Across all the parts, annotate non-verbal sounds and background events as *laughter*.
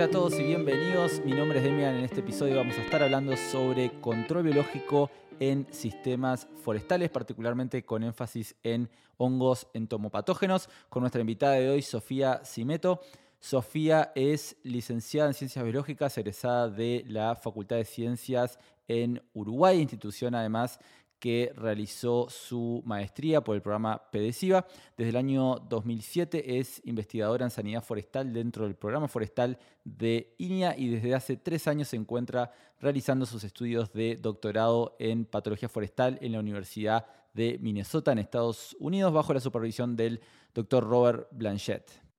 Hola a todos y bienvenidos. Mi nombre es Demian. En este episodio vamos a estar hablando sobre control biológico en sistemas forestales, particularmente con énfasis en hongos entomopatógenos, con nuestra invitada de hoy, Sofía Simeto. Sofía es licenciada en Ciencias Biológicas, egresada de la Facultad de Ciencias en Uruguay, institución además que realizó su maestría por el programa PEDESIVA. Desde el año 2007 es investigadora en sanidad forestal dentro del programa forestal de INIA y desde hace tres años se encuentra realizando sus estudios de doctorado en patología forestal en la Universidad de Minnesota en Estados Unidos bajo la supervisión del doctor Robert Blanchett.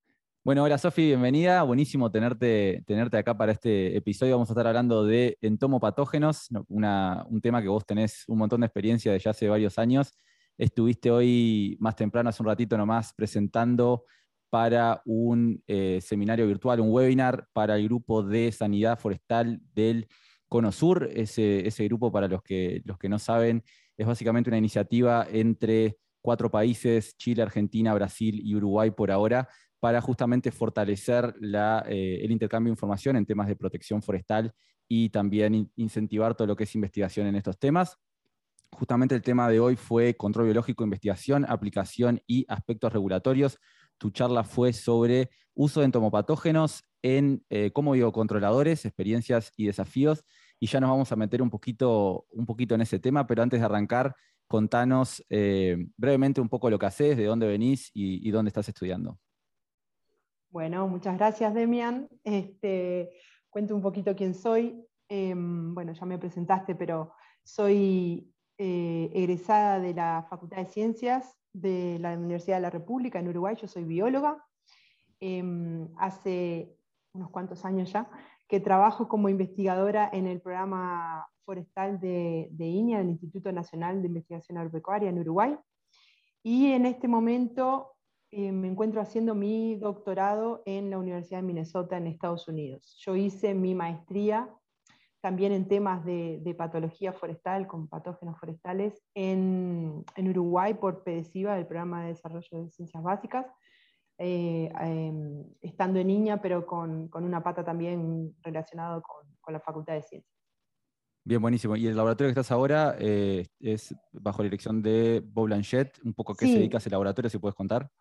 Bueno, hola Sofi, bienvenida. Buenísimo tenerte, tenerte acá para este episodio. Vamos a estar hablando de entomopatógenos, un tema que vos tenés un montón de experiencia de ya hace varios años. Estuviste hoy más temprano, hace un ratito nomás, presentando para un eh, seminario virtual, un webinar para el grupo de sanidad forestal del Cono Sur. Ese, ese grupo, para los que, los que no saben, es básicamente una iniciativa entre cuatro países, Chile, Argentina, Brasil y Uruguay por ahora, para justamente fortalecer eh, el intercambio de información en temas de protección forestal y también incentivar todo lo que es investigación en estos temas. Justamente el tema de hoy fue control biológico, investigación, aplicación y aspectos regulatorios. Tu charla fue sobre uso de entomopatógenos en, eh, como biocontroladores, experiencias y desafíos. Y ya nos vamos a meter un poquito, un poquito en ese tema, pero antes de arrancar, contanos eh, brevemente un poco lo que haces, de dónde venís y dónde estás estudiando. Bueno, muchas gracias, Demian. Este, cuento un poquito quién soy. Em, bueno, ya me presentaste, pero soy eh, egresada de la Facultad de Ciencias de la Universidad de la República en Uruguay. Yo soy bióloga. Em, hace unos cuantos años ya que trabajo como investigadora en el programa forestal de, de INIA, del Instituto Nacional de Investigación Agropecuaria en Uruguay. Y en este momento eh, me encuentro haciendo mi doctorado en la Universidad de Minnesota en Estados Unidos. Yo hice mi maestría también en temas de, patología forestal, con patógenos forestales, en, Uruguay por PEDESIVA, el Programa de Desarrollo de Ciencias Básicas, eh, em, estando en niña, pero con, una pata también relacionada con, la Facultad de Ciencias. Bien, buenísimo. ¿Y el laboratorio que estás ahora eh, es bajo la dirección de Bob Blanchett? ¿Un poco qué se dedica a ese laboratorio, si puedes contar?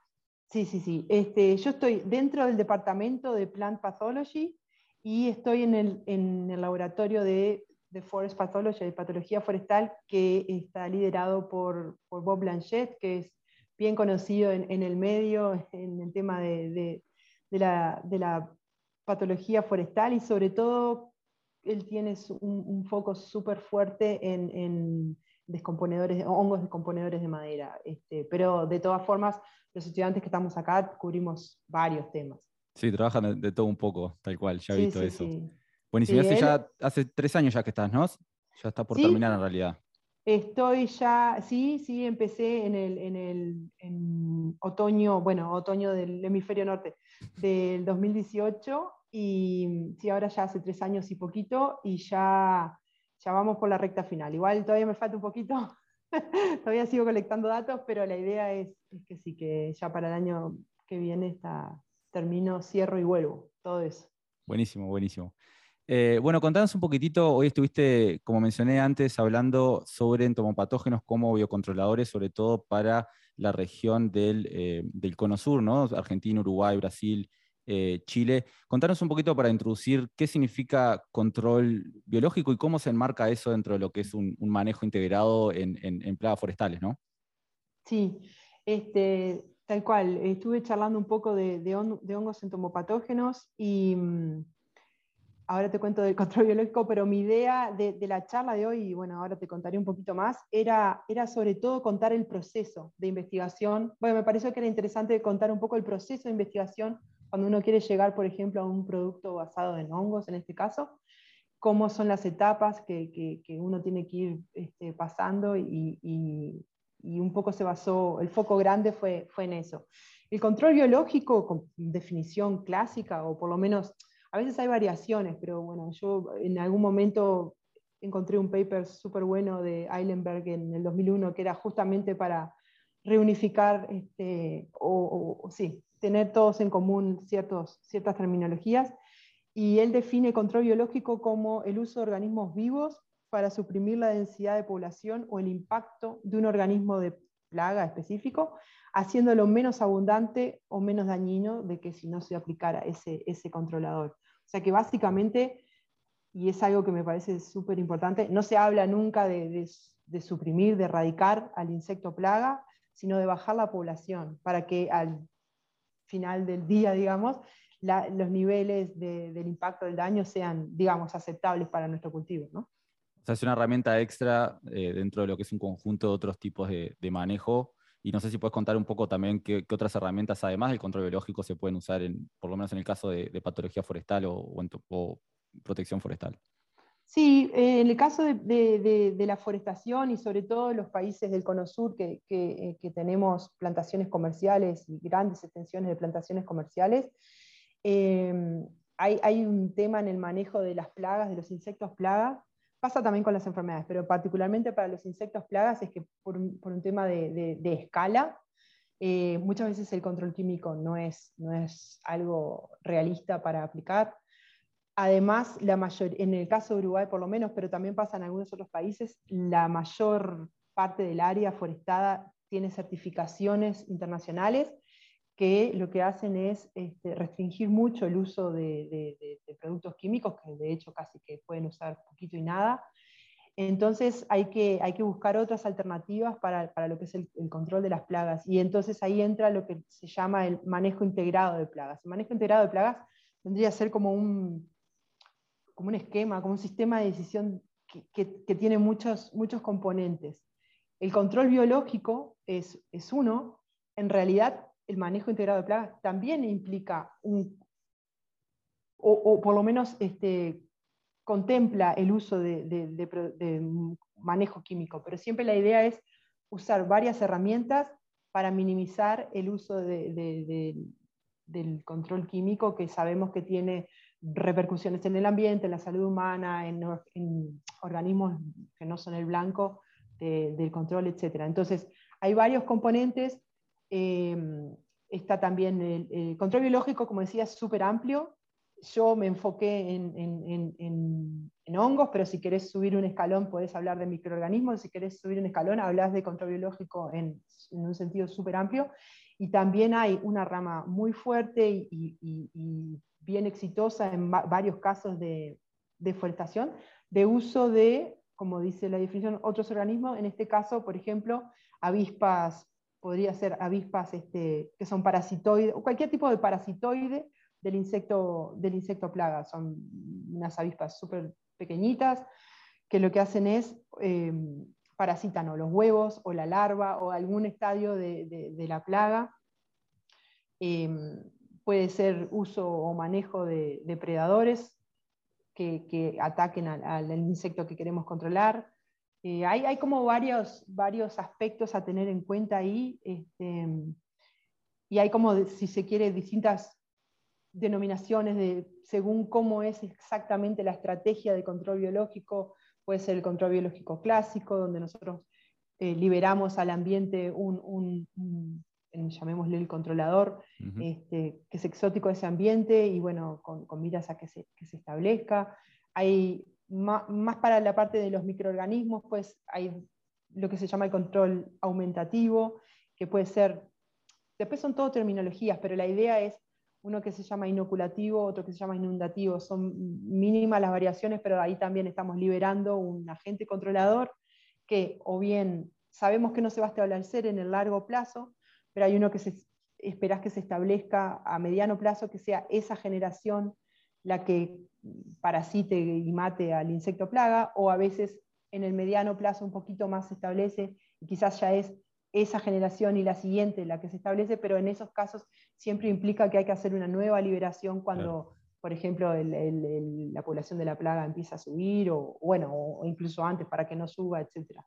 Sí, sí, sí. Este, yo estoy dentro del departamento de Plant Pathology y estoy en el, en el laboratorio de, Forest Pathology, de patología forestal, que está liderado por, por Bob Blanchett, que es bien conocido en, el medio en el tema de, de, la, de la patología forestal y sobre todo él tiene un, foco súper fuerte en descomponedores, hongos descomponedores de madera. Este, pero de todas formas, los estudiantes que estamos acá cubrimos varios temas. Sí, trabajan de, todo un poco, tal cual, ya he visto eso. Buenísimo, hace, ya, hace tres años ya que estás, ¿no? Ya está por terminar en realidad. Estoy ya, sí, sí, empecé en el, en el otoño, bueno, otoño del hemisferio norte del 2018 y sí, ahora ya hace tres años y poquito y ya, ya vamos por la recta final. Igual todavía me falta un poquito, *laughs* todavía sigo colectando datos, pero la idea es, que sí, que ya para el año que viene está, termino, cierro y vuelvo, todo eso. Buenísimo, buenísimo. Eh, bueno, contanos un poquitito, hoy estuviste, como mencioné antes, hablando sobre entomopatógenos como biocontroladores, sobre todo para la región del, eh, del cono sur, ¿no? Argentina, Uruguay, Brasil, eh, Chile. Contanos un poquito para introducir qué significa control biológico y cómo se enmarca eso dentro de lo que es un, manejo integrado en, plagas forestales, ¿no? Sí, este, tal cual. Estuve charlando un poco de, hongos entomopatógenos y mm, ahora te cuento del *laughs* control biológico, pero mi idea de, la charla de hoy, y bueno, ahora te contaré un poquito más, era, era sobre todo contar el proceso de investigación. Bueno, me pareció que era interesante contar un poco el proceso de investigación cuando uno quiere llegar, por ejemplo, a un producto basado en hongos, en este caso, cómo son las etapas que, uno tiene que ir este, pasando y, un poco se basó, el foco grande fue, fue en eso. El control biológico, con definición clásica, o por lo menos, a veces hay variaciones, pero bueno, yo en algún momento encontré un paper súper bueno de Eilenberg en el 2001 que era justamente para reunificar, este, o, sí, tener todos en común ciertas terminologías. y él define control biológico como el uso de organismos vivos para suprimir la densidad de población o el impacto de un organismo de plaga específico, haciéndolo menos abundante o menos dañino de que si no se aplicara ese, ese controlador. O sea que básicamente, y es algo que me parece súper importante, no se habla nunca de, de, suprimir, de erradicar al insecto plaga, sino de bajar la población para que al final del día, digamos, los niveles del impacto del daño sean, digamos, aceptables para nuestro cultivo. ¿no? O sea, es una herramienta extra eh, dentro de lo que es un conjunto de otros tipos de, manejo. Y no sé si puedes contar un poco también qué, otras herramientas, además del control biológico, se pueden usar, en, por lo menos en el caso de, patología forestal o, protección forestal. Sí, eh, en el caso de, la forestación y sobre todo los países del Cono Sur que, que, eh, tenemos plantaciones comerciales y grandes extensiones de plantaciones comerciales, Em, hay, un tema en el manejo de las plagas, de los insectos plagas. Pasa también con las enfermedades, pero particularmente para los insectos plagas es que por un, tema de, escala, eh, muchas veces el control químico no es, no es algo realista para aplicar. Además, la mayor, en el caso de Uruguay por lo menos, pero también pasa en algunos otros países, la mayor parte del área forestada tiene certificaciones internacionales que lo que hacen es este, restringir mucho el uso de, productos químicos, que de hecho casi que pueden usar poquito y nada. Entonces hay que, hay que buscar otras alternativas para, para lo que es el, control de las plagas. Y entonces ahí entra lo que se llama el manejo integrado de plagas. El manejo integrado de plagas tendría que ser como un, como un esquema, como un sistema de decisión que, tiene muchos, muchos componentes. El control biológico es, es uno. En realidad el manejo integrado de plagas también implica un, o, por lo menos este, contempla el uso de, manejo químico, pero siempre la idea es usar varias herramientas para minimizar el uso del control químico que sabemos que tiene repercusiones en el ambiente, en la salud humana, en, organismos que no son el blanco del control, etc. Entonces, hay varios componentes Em, está también el, control biológico, como decía, es súper amplio. Yo me enfoqué en, hongos, pero si querés subir un escalón puedes hablar de microorganismos, si querés subir un escalón hablas de control biológico en, un sentido súper amplio. Y también hay una rama muy fuerte y, bien exitosa en varios casos de deforestación, de uso de, como dice la definición, otros organismos, en este caso, por ejemplo, avispas podría ser avispas este, que son parasitoides, o cualquier tipo de parasitoide del insecto, del insecto plaga. Son unas avispas súper pequeñitas que lo que hacen es eh, parasitan o los huevos o la larva o algún estadio de, la plaga. Em, puede ser uso o manejo de depredadores que, que ataquen al, insecto que queremos controlar. Eh, hay, como varios, varios aspectos a tener en cuenta ahí, este, y hay como, si se quiere, distintas denominaciones de, según cómo es exactamente la estrategia de control biológico. Puede ser el control biológico clásico, donde nosotros eh, liberamos al ambiente un, llamémosle el controlador, este, que es exótico de ese ambiente y bueno, con, con miras a que se, que se establezca. Hay más, para la parte de los microorganismos, pues hay lo que se llama el control aumentativo, que puede ser, después son todo terminologías, pero la idea es uno que se llama inoculativo, otro que se llama inundativo. Son mínimas las variaciones, pero ahí también estamos liberando un agente controlador que o bien sabemos que no se va a establecer en el largo plazo, pero hay uno que se, esperas que se establezca a mediano plazo, que sea esa generación la que parasite y mate al insecto plaga, o a veces en el mediano plazo un poquito más se establece y quizás ya es esa generación y la siguiente la que se establece, pero en esos casos siempre implica que hay que hacer una nueva liberación cuando, por ejemplo, la población de la plaga empieza a subir, o bueno, o incluso antes para que no suba, etc.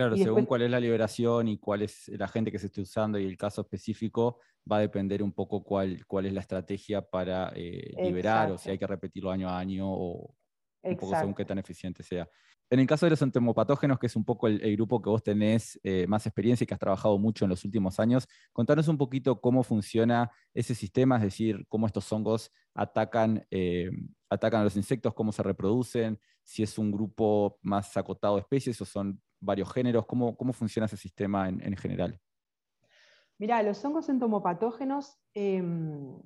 Claro, según cuál es la liberación y cuál es la gente que se esté usando y el caso específico, va a depender un poco cuál, cuál es la estrategia para eh, liberar o si hay que repetirlo año a año o un poco según qué tan eficiente sea. En el caso de los entomopatógenos, que es un poco el, grupo que vos tenés eh, más experiencia y que has trabajado mucho en los últimos años, contanos un poquito cómo funciona ese sistema, es decir, cómo estos hongos atacan eh, atacan a los insectos, cómo se reproducen, si es un grupo más acotado de especies o son varios géneros, cómo, cómo funciona ese sistema en, general. Mira, los hongos entomopatógenos em,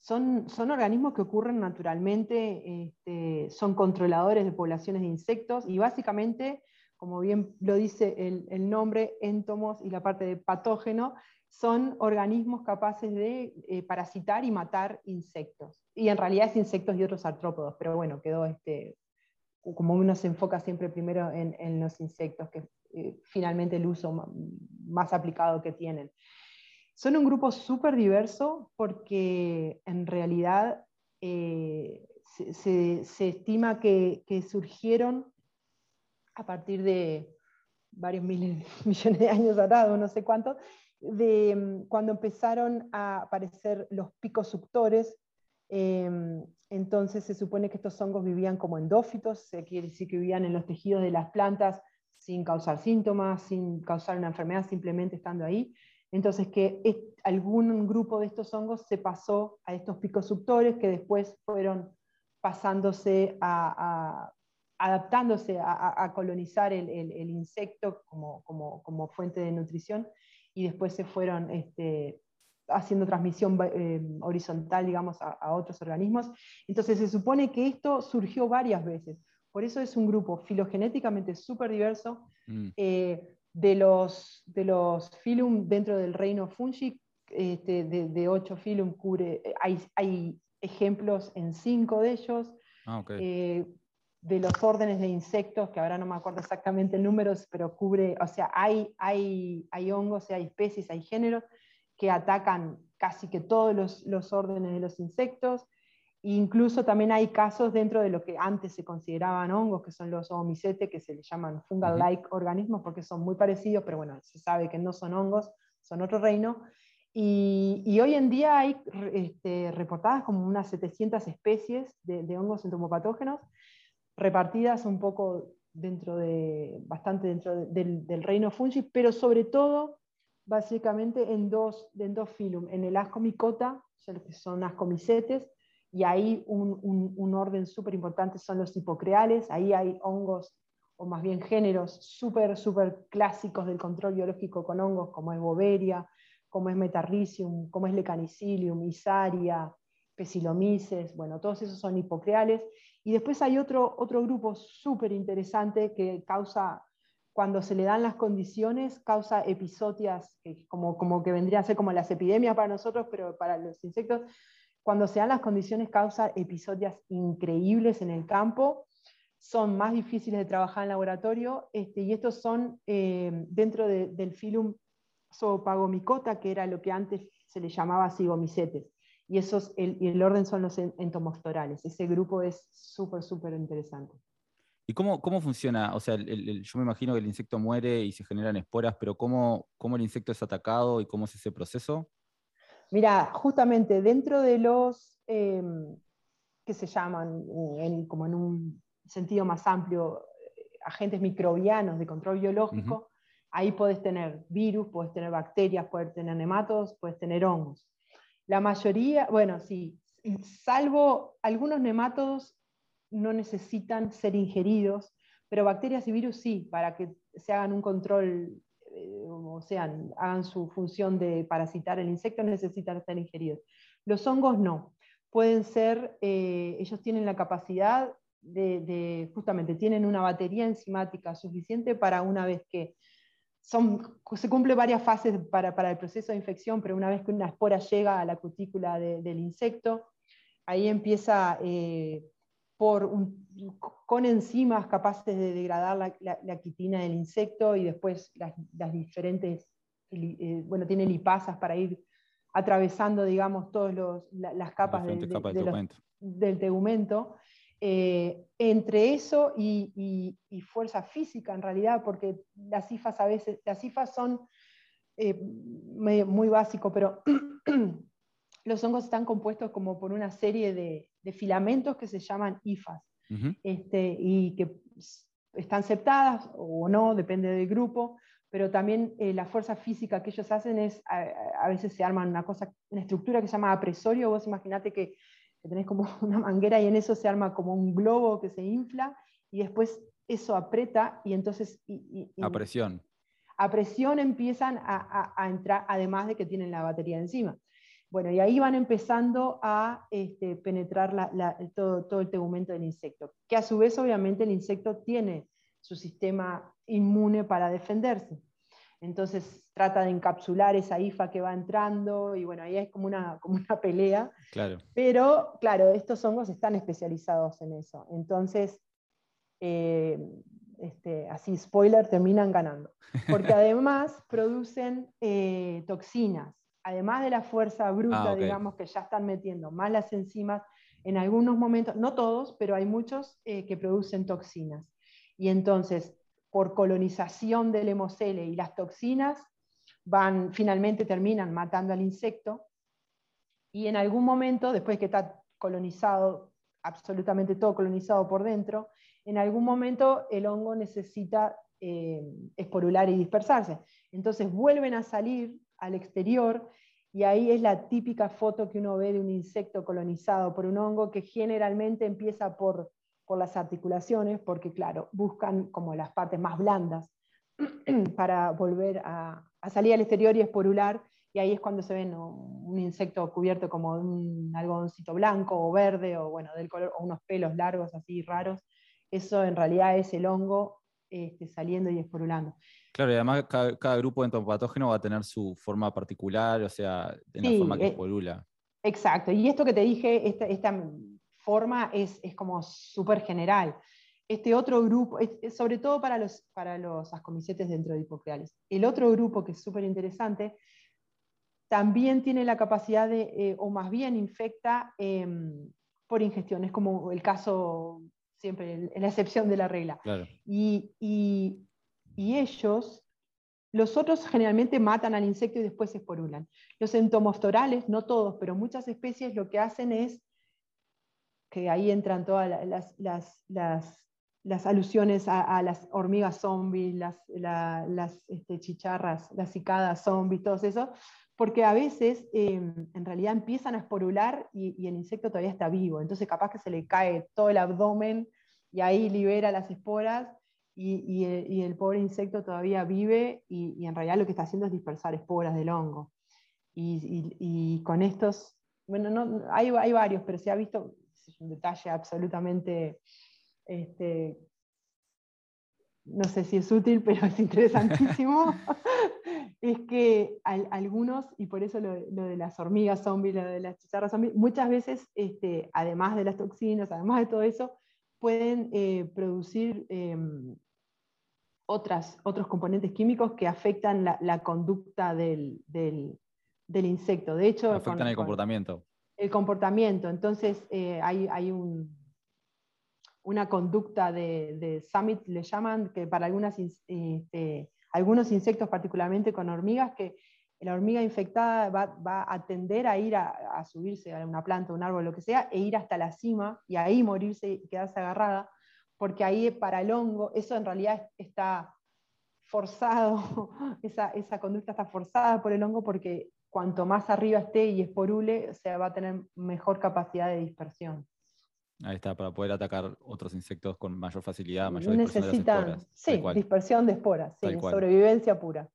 son, son, organismos que ocurren naturalmente, este, son controladores de poblaciones de insectos y básicamente, como bien lo dice el, el nombre, entomos y la parte de patógeno, son organismos capaces de eh, parasitar y matar insectos. Y en realidad es insectos y otros artrópodos, pero bueno, quedó este, como uno se enfoca siempre primero en, los insectos, que eh, finalmente el uso más aplicado que tienen. Son un grupo súper diverso porque en realidad eh, se, estima que, surgieron a partir de varios miles, *laughs* millones de años atrás, no sé cuántos, de mm, cuando empezaron a aparecer los picos suctores. Em, entonces se supone que estos hongos vivían como endófitos, quiere decir que vivían en los tejidos de las plantas sin causar síntomas, sin causar una enfermedad, simplemente estando ahí. Entonces que algún grupo de estos hongos se pasó a estos picos suctores que después fueron pasándose a, adaptándose a, colonizar el, insecto como, como, fuente de nutrición y después se fueron este, haciendo transmisión eh, horizontal, digamos, a, otros organismos. Entonces se supone que esto surgió varias veces. Por eso es un grupo filogenéticamente súper diverso. Mm. Eh, de, los, de los filum dentro del reino fungi, este, de, ocho filum cubre, eh, hay, hay, ejemplos en cinco de ellos. Ah, de los órdenes de insectos, que ahora no me acuerdo exactamente el número, pero cubre, o sea, hay, hay, hay hongos, hay especies, hay géneros que atacan casi que todos los, los órdenes de los insectos. Incluso también hay casos dentro de lo que antes se consideraban hongos, que son los omicetes, que se les llaman fungal-like organismos, porque son muy parecidos, pero bueno, se sabe que no son hongos, son otro reino. Y, y hoy en día hay este, reportadas como unas 700 especies de, de hongos entomopatógenos, repartidas un poco dentro de, bastante dentro del, reino fungi, pero sobre todo, básicamente, en dos, en dos filum, en el ascomicota, que son ascomicetes, y ahí un, orden súper importante son los hipocreales, ahí hay hongos, o más bien géneros súper, súper clásicos del control biológico con hongos, como es Boveria, como es Metarricium, como es Lecanicilium, Isaria, Pesilomices, bueno, todos esos son hipocreales, y después hay otro, otro grupo súper interesante que causa, cuando se le dan las condiciones, causa episodias, como, como que vendría a ser como las epidemias para nosotros, pero para los insectos, cuando se dan las condiciones causa episodias increíbles en el campo, son más difíciles de trabajar en laboratorio, este, y estos son eh, dentro del filum zoopagomicota, que era lo que antes se le llamaba cigomicetes y esos, el, el orden son los entomostorales. Ese grupo es súper, súper interesante. ¿Y cómo, cómo funciona? O sea, yo me imagino que el insecto muere y se generan esporas, pero ¿cómo, cómo el insecto es atacado y cómo es ese proceso? Mira, justamente dentro de los em, que se llaman, como en un sentido más amplio, agentes microbianos de control biológico, ahí puedes tener virus, puedes tener bacterias, puedes tener nematodos, puedes tener hongos. La mayoría, bueno, sí, salvo algunos nemátodos no necesitan ser ingeridos, pero bacterias y virus sí, para que se hagan un control, eh, o sea, hagan su función de parasitar el insecto, necesitan ser ingeridos. Los hongos no. Pueden ser, eh, ellos tienen la capacidad de, justamente, tienen una batería enzimática suficiente para una vez que se cumple varias fases para, el proceso de infección, pero una vez que una espora llega a la cutícula del insecto, ahí empieza eh, por con enzimas capaces de degradar la, quitina del insecto y después las, diferentes, eh, bueno, tiene lipasas para ir atravesando, digamos, todas las capas, del tegumento. Eh, entre eso y, fuerza física en realidad, porque las cifas a veces, las cifas son eh, muy básico, pero *clears throat* los hongos están compuestos como por una serie de, filamentos que se llaman IFAs, este, y que están aceptadas o no, depende del grupo, pero también eh, la fuerza física que ellos hacen es, a, veces se arman una cosa, una estructura que se llama apresorio, vos imaginate que que tenés como *laughs* una manguera y en eso se arma como un globo que se infla y después eso aprieta y entonces... a presión. A presión empiezan a, entrar, además de que tienen la batería encima. Bueno, y ahí van empezando a este, penetrar todo, todo el tegumento del insecto, que a su vez obviamente el insecto tiene su sistema inmune para defenderse. Entonces trata de encapsular esa IFA que va entrando y bueno, ahí es como una, como una pelea. Claro. Pero claro, estos hongos están especializados en eso. Entonces, eh, este, así, spoiler, terminan ganando. Porque *laughs* además producen eh, toxinas. Además de la fuerza bruta, ah, digamos, que ya están metiendo más las enzimas, en algunos momentos, no todos, pero hay muchos eh, que producen toxinas. Y entonces, por colonización del hemocele y las toxinas, van, finalmente terminan matando al insecto. Y en algún momento, después que está colonizado, absolutamente todo colonizado por dentro, en algún momento el hongo necesita eh, esporular y dispersarse. Entonces vuelven a salir al exterior y ahí es la típica foto que uno ve de un insecto colonizado por un hongo que generalmente empieza por por las articulaciones, porque claro, buscan como las partes más blandas *clears throat* para volver a, salir al exterior y esporular, y ahí es cuando se ven un insecto cubierto como un algodoncito blanco o verde, o bueno, del color, o unos pelos largos así raros. Eso en realidad es el hongo este, saliendo y esporulando. Claro, y además cada, grupo de entomopatógeno va a tener su forma particular, o sea, en la forma que eh, esporula. Exacto, y esto que te dije, esta, esta forma es, como súper general. Este otro grupo, sobre todo para los, para los ascomicetes dentro de hipocreales. El otro grupo que es súper interesante, también tiene la capacidad de, eh, o más bien infecta em, por ingestión, es como el caso siempre, la excepción de la regla. Y, y, ellos, los otros generalmente matan al insecto y después se esporulan. Los entomostorales, no todos, pero muchas especies lo que hacen es que ahí entran todas las, alusiones a, las hormigas zombies, las, este, chicharras, las cicadas zombies, todo eso, porque a veces em, en realidad empiezan a esporular y, el insecto todavía está vivo, entonces capaz que se le cae todo el abdomen y ahí libera las esporas y, el, pobre insecto todavía vive y, en realidad lo que está haciendo es dispersar esporas del hongo. Y, con estos, bueno, no, hay, hay varios, pero se ha visto, es un detalle absolutamente, este, no sé si es útil, *laughs* pero es interesantísimo, *laughs* es que algunos, y por eso lo, de las hormigas zombies, lo de las chicharras zombies, muchas veces, este, además de las toxinas, además de todo eso, pueden eh, producir otras, otros componentes químicos que afectan la, conducta del, insecto. De hecho, afectan el comportamiento el comportamiento. Entonces, eh, hay, una conducta de, Summit, le llaman, que para algunas, este, algunos insectos, particularmente con hormigas, que la hormiga infectada va, a tender a ir a, subirse a una planta, un árbol, lo que sea, e ir hasta la cima y ahí morirse y quedarse agarrada, porque ahí para el hongo, eso en realidad está forzado, *laughs* esa, esa conducta está forzada por el hongo porque cuanto más arriba esté y esporule, o sea, va a tener mejor capacidad de dispersión. Ahí está, para poder atacar otros insectos con mayor facilidad, mayor dispersión de Sí, dispersión de esporas, sí, sobrevivencia pura.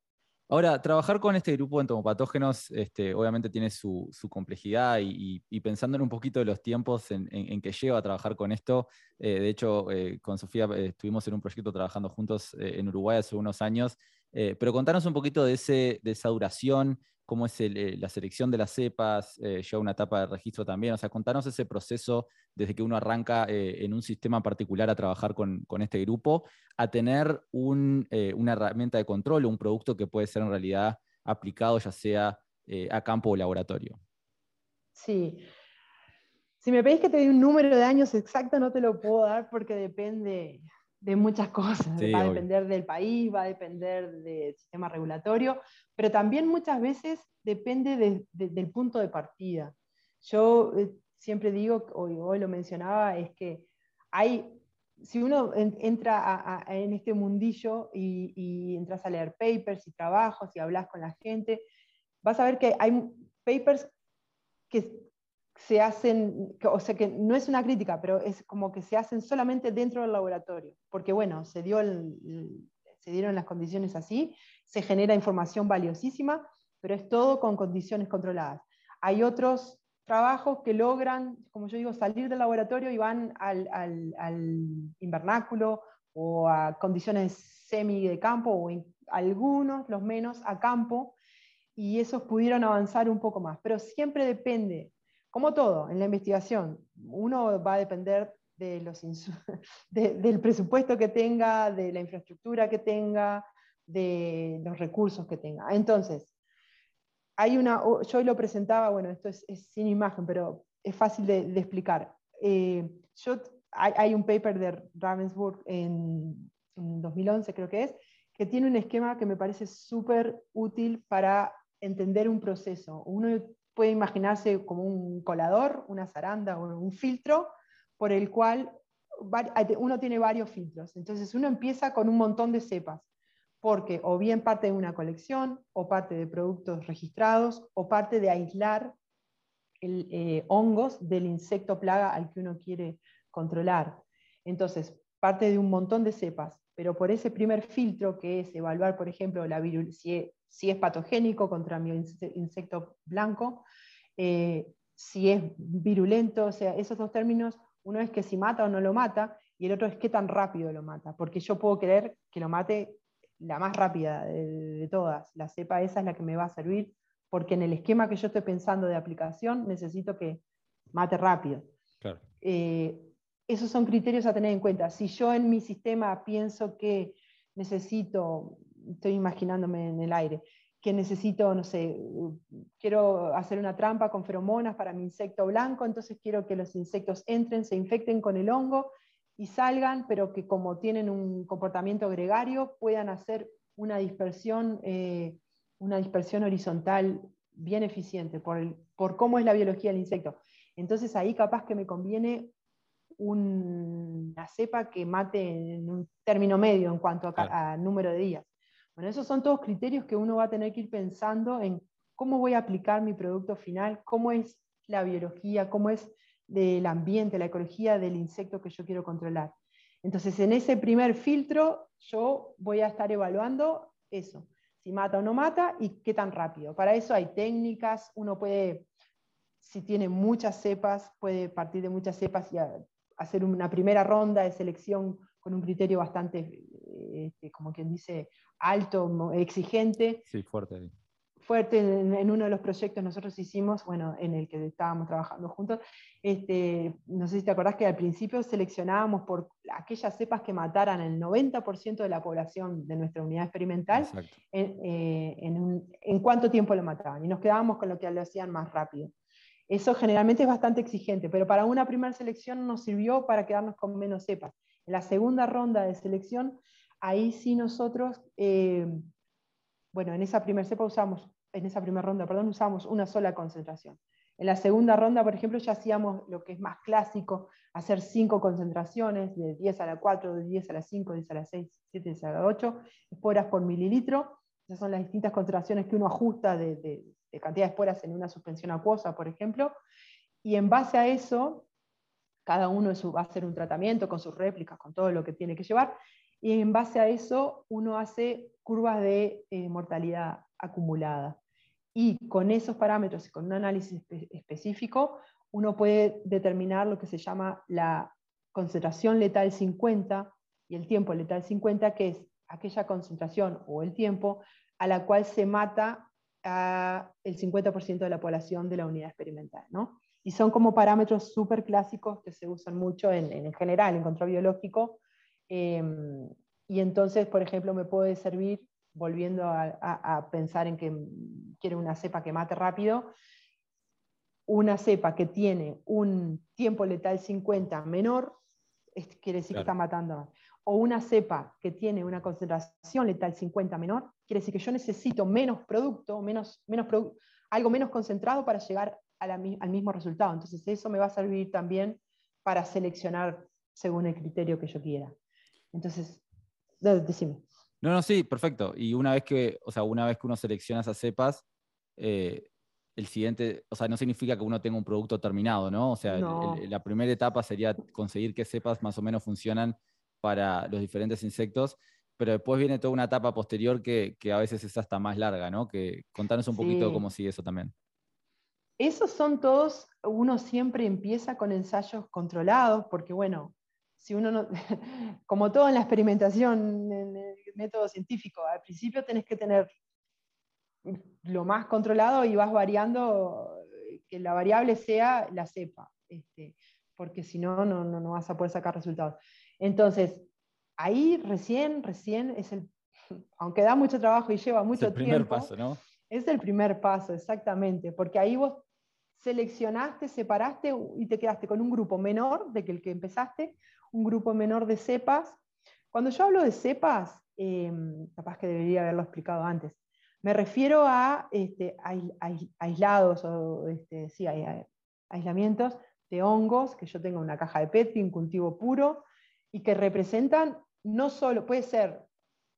Ahora, trabajar con este grupo de entomopatógenos este, obviamente tiene su, complejidad y, pensando en un poquito de los tiempos en, que lleva a trabajar con esto, eh, de hecho, eh, con Sofía eh, estuvimos en un proyecto trabajando juntos en Uruguay hace unos años, pero contanos un poquito ese, de esa duración, cómo es eh, la selección de las cepas, eh, ya una etapa de registro también. O sea, contanos ese proceso desde que uno arranca eh, en un sistema particular a trabajar con, este grupo, a tener una herramienta de control o un producto que puede ser en realidad aplicado ya sea a campo o laboratorio. Sí. Si me pedís que te dé un número de años exacto, no te lo puedo dar porque depende, de muchas cosas. va a depender del país, va a depender del sistema regulatorio, pero también muchas veces depende del punto de partida. Yo eh, siempre digo, hoy, hoy lo mencionaba, es que hay, si uno entra en este mundillo y, y, entras a leer papers y trabajos y hablas con la gente, vas a ver que hay papers que se hacen, o sea que no es una crítica, pero es como que se hacen solamente dentro del laboratorio, porque bueno, se, dio se dieron las condiciones así, se genera información valiosísima, pero es todo con condiciones controladas. Hay otros trabajos que logran, como yo digo, salir del laboratorio y van al, invernáculo o a condiciones semi de campo, o algunos, los menos, a campo, y esos pudieron avanzar un poco más. Pero siempre depende, como todo en la investigación, uno va a depender de los *laughs* del presupuesto que tenga, de la infraestructura que tenga, de los recursos que tenga. Entonces, hay una, yo lo presentaba, bueno, esto es, sin imagen, pero es fácil de, explicar. Eh, yo, hay, un paper de Ravensburg en, en 2011, creo que es, que tiene un esquema que me parece súper útil para entender un proceso. Uno puede imaginarse como un colador, una zaranda o un filtro por el cual uno tiene varios filtros. Entonces uno empieza con un montón de cepas, porque o bien parte de una colección, o parte de productos registrados, o parte de aislar el, eh, hongos del insecto plaga al que uno quiere controlar. Entonces, parte de un montón de cepas, pero por ese primer filtro que es evaluar, por ejemplo, la si, si, es patogénico contra mi insecto blanco, eh, si es virulento, o sea, esos dos términos, uno es que si mata o no lo mata, y el otro es qué tan rápido lo mata, porque yo puedo creer que lo mate la más rápida de, todas, la cepa esa es la que me va a servir, porque en el esquema que yo estoy pensando de aplicación necesito que mate rápido. Claro. Eh, esos son criterios a tener en cuenta. Si yo en mi sistema pienso que necesito, estoy imaginándome en el aire, que necesito, no sé, quiero hacer una trampa con feromonas para mi insecto blanco, entonces quiero que los insectos entren, se infecten con el hongo y salgan, pero que como tienen un comportamiento gregario puedan hacer una dispersión, eh, una dispersión horizontal bien eficiente por, por cómo es la biología del insecto. Entonces ahí capaz que me conviene una cepa que mate en un término medio en cuanto a, número de días. Bueno, esos son todos criterios que uno va a tener que ir pensando en cómo voy a aplicar mi producto final, cómo es la biología, cómo es el ambiente, la ecología del insecto que yo quiero controlar. Entonces, en ese primer filtro, yo voy a estar evaluando eso, si mata o no mata y qué tan rápido. Para eso hay técnicas, uno puede, si tiene muchas cepas, puede partir de muchas cepas y hacer una primera ronda de selección con un criterio bastante, este, como quien dice, alto, exigente. Sí, fuerte. Fuerte en, uno de los proyectos nosotros hicimos, bueno, en el que estábamos trabajando juntos, este, no sé si te acordás que al principio seleccionábamos por aquellas cepas que mataran el 90% de la población de nuestra unidad experimental, en, eh, en, en, cuánto tiempo lo mataban, y nos quedábamos con lo que lo hacían más rápido. Eso generalmente es bastante exigente, pero para una primera selección nos sirvió para quedarnos con menos cepas. En la segunda ronda de selección, ahí sí nosotros, eh, bueno, en esa primera cepa usamos, en esa primera ronda, perdón, usamos una sola concentración. En la segunda ronda, por ejemplo, ya hacíamos lo que es más clásico, hacer cinco concentraciones, de 10 a la 4, de 10 a la 5, de 10 a la 6, 7 a la 8, esporas por mililitro. Esas son las distintas concentraciones que uno ajusta de cantidad de esporas en una suspensión acuosa, por ejemplo, y en base a eso, cada uno va a hacer un tratamiento con sus réplicas, con todo lo que tiene que llevar, y en base a eso uno hace curvas de eh, mortalidad acumulada. Y con esos parámetros y con un análisis específico, uno puede determinar lo que se llama la concentración letal 50 y el tiempo letal 50, que es aquella concentración o el tiempo a la cual se mata el 50% de la población de la unidad experimental. ¿no? Y son como parámetros súper clásicos que se usan mucho en, en general, en control biológico. Em, y entonces, por ejemplo, me puede servir, volviendo a, pensar en que quiero una cepa que mate rápido, una cepa que tiene un tiempo letal 50 menor, quiere decir que está matando o una cepa que tiene una concentración letal 50 menor, quiere decir que yo necesito menos producto, menos, menos algo menos concentrado para llegar al mismo resultado. Entonces eso me va a servir también para seleccionar según el criterio que yo quiera. Entonces, decime. No, no, sí, perfecto. Y una vez que, o sea, una vez que uno selecciona esas cepas, eh, el siguiente, o sea, no significa que uno tenga un producto terminado, ¿no? O sea, la primera etapa sería conseguir que cepas más o menos funcionan para los diferentes insectos, pero después viene toda una etapa posterior que, a veces es hasta más larga, ¿no? Que contanos un poquito cómo sigue eso también. Esos son todos, uno siempre empieza con ensayos controlados, porque bueno, si uno no, *laughs* como todo en la experimentación, en el método científico, al principio tenés que tener lo más controlado y vas variando eh, que la variable sea la cepa, este, porque si no, no, vas a poder sacar resultados. Entonces, ahí recién, recién es el, *laughs* aunque da mucho trabajo y lleva mucho tiempo. Es el primer paso, ¿no? Es el primer paso, exactamente, porque ahí vos seleccionaste, separaste y te quedaste con un grupo menor de que el que empezaste, un grupo menor de cepas. Cuando yo hablo de cepas, em, capaz que debería haberlo explicado antes, me refiero a este, aislados o este, sí, aislamientos de hongos, que yo tengo una caja de Petri, un cultivo puro, y que representan no solo, puede ser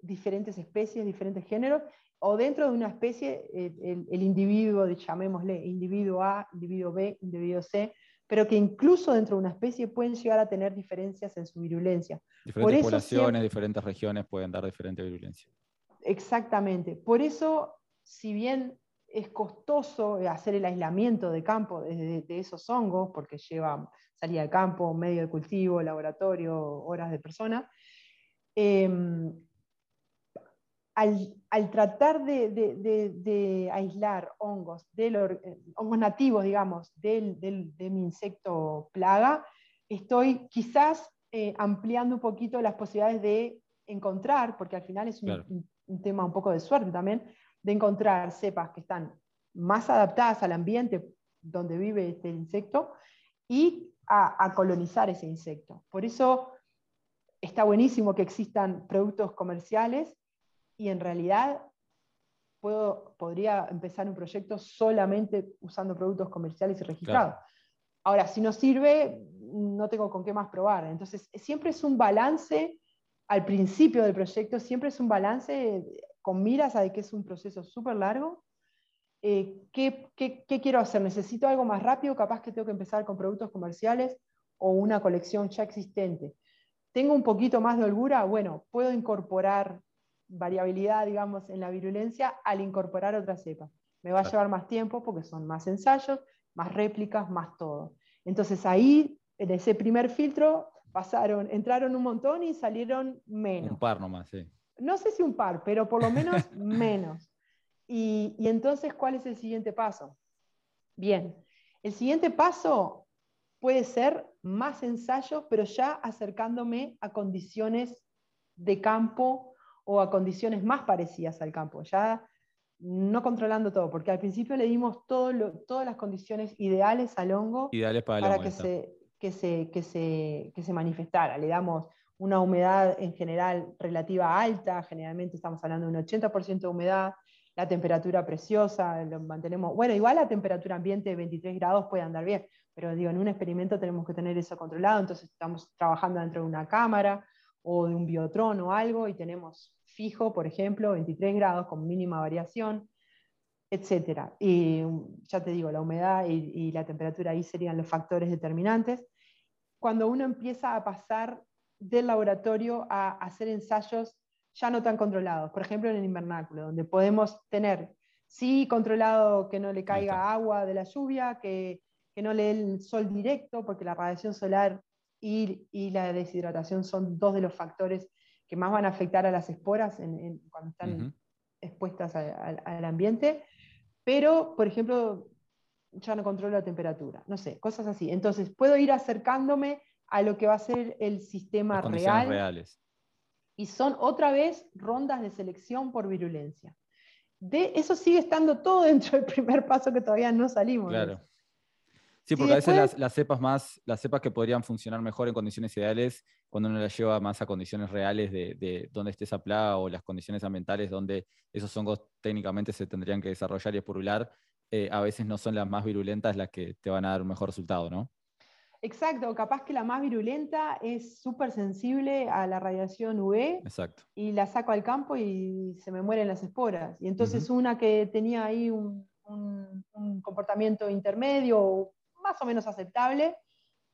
diferentes especies, diferentes géneros, o dentro de una especie, el, el individuo, llamémosle individuo A, individuo B, individuo C, pero que incluso dentro de una especie pueden llegar a tener diferencias en su virulencia. Diferentes poblaciones, diferentes regiones pueden dar diferente virulencia. Exactamente. Por eso, si bien es costoso hacer el aislamiento de campo de, esos hongos, porque lleva salida de campo, medio de cultivo, laboratorio, horas de persona, em, al, tratar de, aislar hongos, eh, hongos nativos, digamos, de mi insecto plaga, estoy quizás eh, ampliando un poquito las posibilidades de encontrar, porque al final es un, un tema un poco de suerte también, de encontrar cepas que están más adaptadas al ambiente donde vive este insecto y a, colonizar ese insecto. Por eso está buenísimo que existan productos comerciales y en realidad puedo, podría empezar un proyecto solamente usando productos comerciales y registrados. Ahora, si no sirve, no tengo con qué más probar. Entonces, siempre es un balance al principio del proyecto siempre es un balance con miras a que es un proceso súper largo. Eh, ¿qué, quiero hacer? ¿Necesito algo más rápido? Capaz que tengo que empezar con productos comerciales o una colección ya existente. ¿Tengo un poquito más de holgura? Bueno, puedo incorporar variabilidad, digamos, en la virulencia al incorporar otra cepa. Me va a llevar más tiempo porque son más ensayos, más réplicas, más todo. Entonces ahí, en ese primer filtro, pasaron, entraron un montón y salieron menos. Un par nomás, sí. No sé si un par, pero por lo menos *laughs* menos. Y, entonces, ¿cuál es el siguiente paso? Bien, el siguiente paso puede ser más ensayo, pero ya acercándome a condiciones de campo o a condiciones más parecidas al campo, ya no controlando todo, porque al principio le dimos todo todas las condiciones ideales al hongo ideales para, para que se que se, que se, que se manifestara. Le damos una humedad en general relativa alta, generalmente estamos hablando de un 80% de humedad, la temperatura preciosa, lo mantenemos, bueno, igual la temperatura ambiente de 23 grados puede andar bien, pero digo, en un experimento tenemos que tener eso controlado, entonces estamos trabajando dentro de una cámara o de un biotrón o algo y tenemos fijo, por ejemplo, 23 grados con mínima variación, etcétera. Y ya te digo, la humedad y, la temperatura ahí serían los factores determinantes. Cuando uno empieza a pasar del laboratorio a hacer ensayos ya no tan controlados, por ejemplo en el invernáculo, donde podemos tener, sí, controlado que no le caiga agua de la lluvia, que, que no le dé el sol directo, porque la radiación solar y, y, la deshidratación son dos de los factores que más van a afectar a las esporas en, cuando están expuestas al ambiente. Pero, por ejemplo, ya no controlo la temperatura, no sé, cosas así. Entonces, puedo ir acercándome a lo que va a ser el sistema real. reales. Y son otra vez rondas de selección por virulencia. De, eso sigue estando todo *laughs* dentro del primer paso que todavía no salimos. Claro. Sí, porque a veces las, cepas más, las cepas que podrían funcionar mejor en condiciones ideales, cuando uno las lleva más a condiciones reales de, de donde esté esa plaga o las condiciones ambientales donde esos hongos técnicamente se tendrían que desarrollar y esporular, eh, a veces no son las más virulentas las que te van a dar un mejor resultado, ¿no? Exacto, capaz que la más virulenta es súper sensible a la radiación UV Exacto. y la saco al campo y se me mueren las esporas. Y entonces una que tenía ahí un, un, comportamiento intermedio, más o menos aceptable,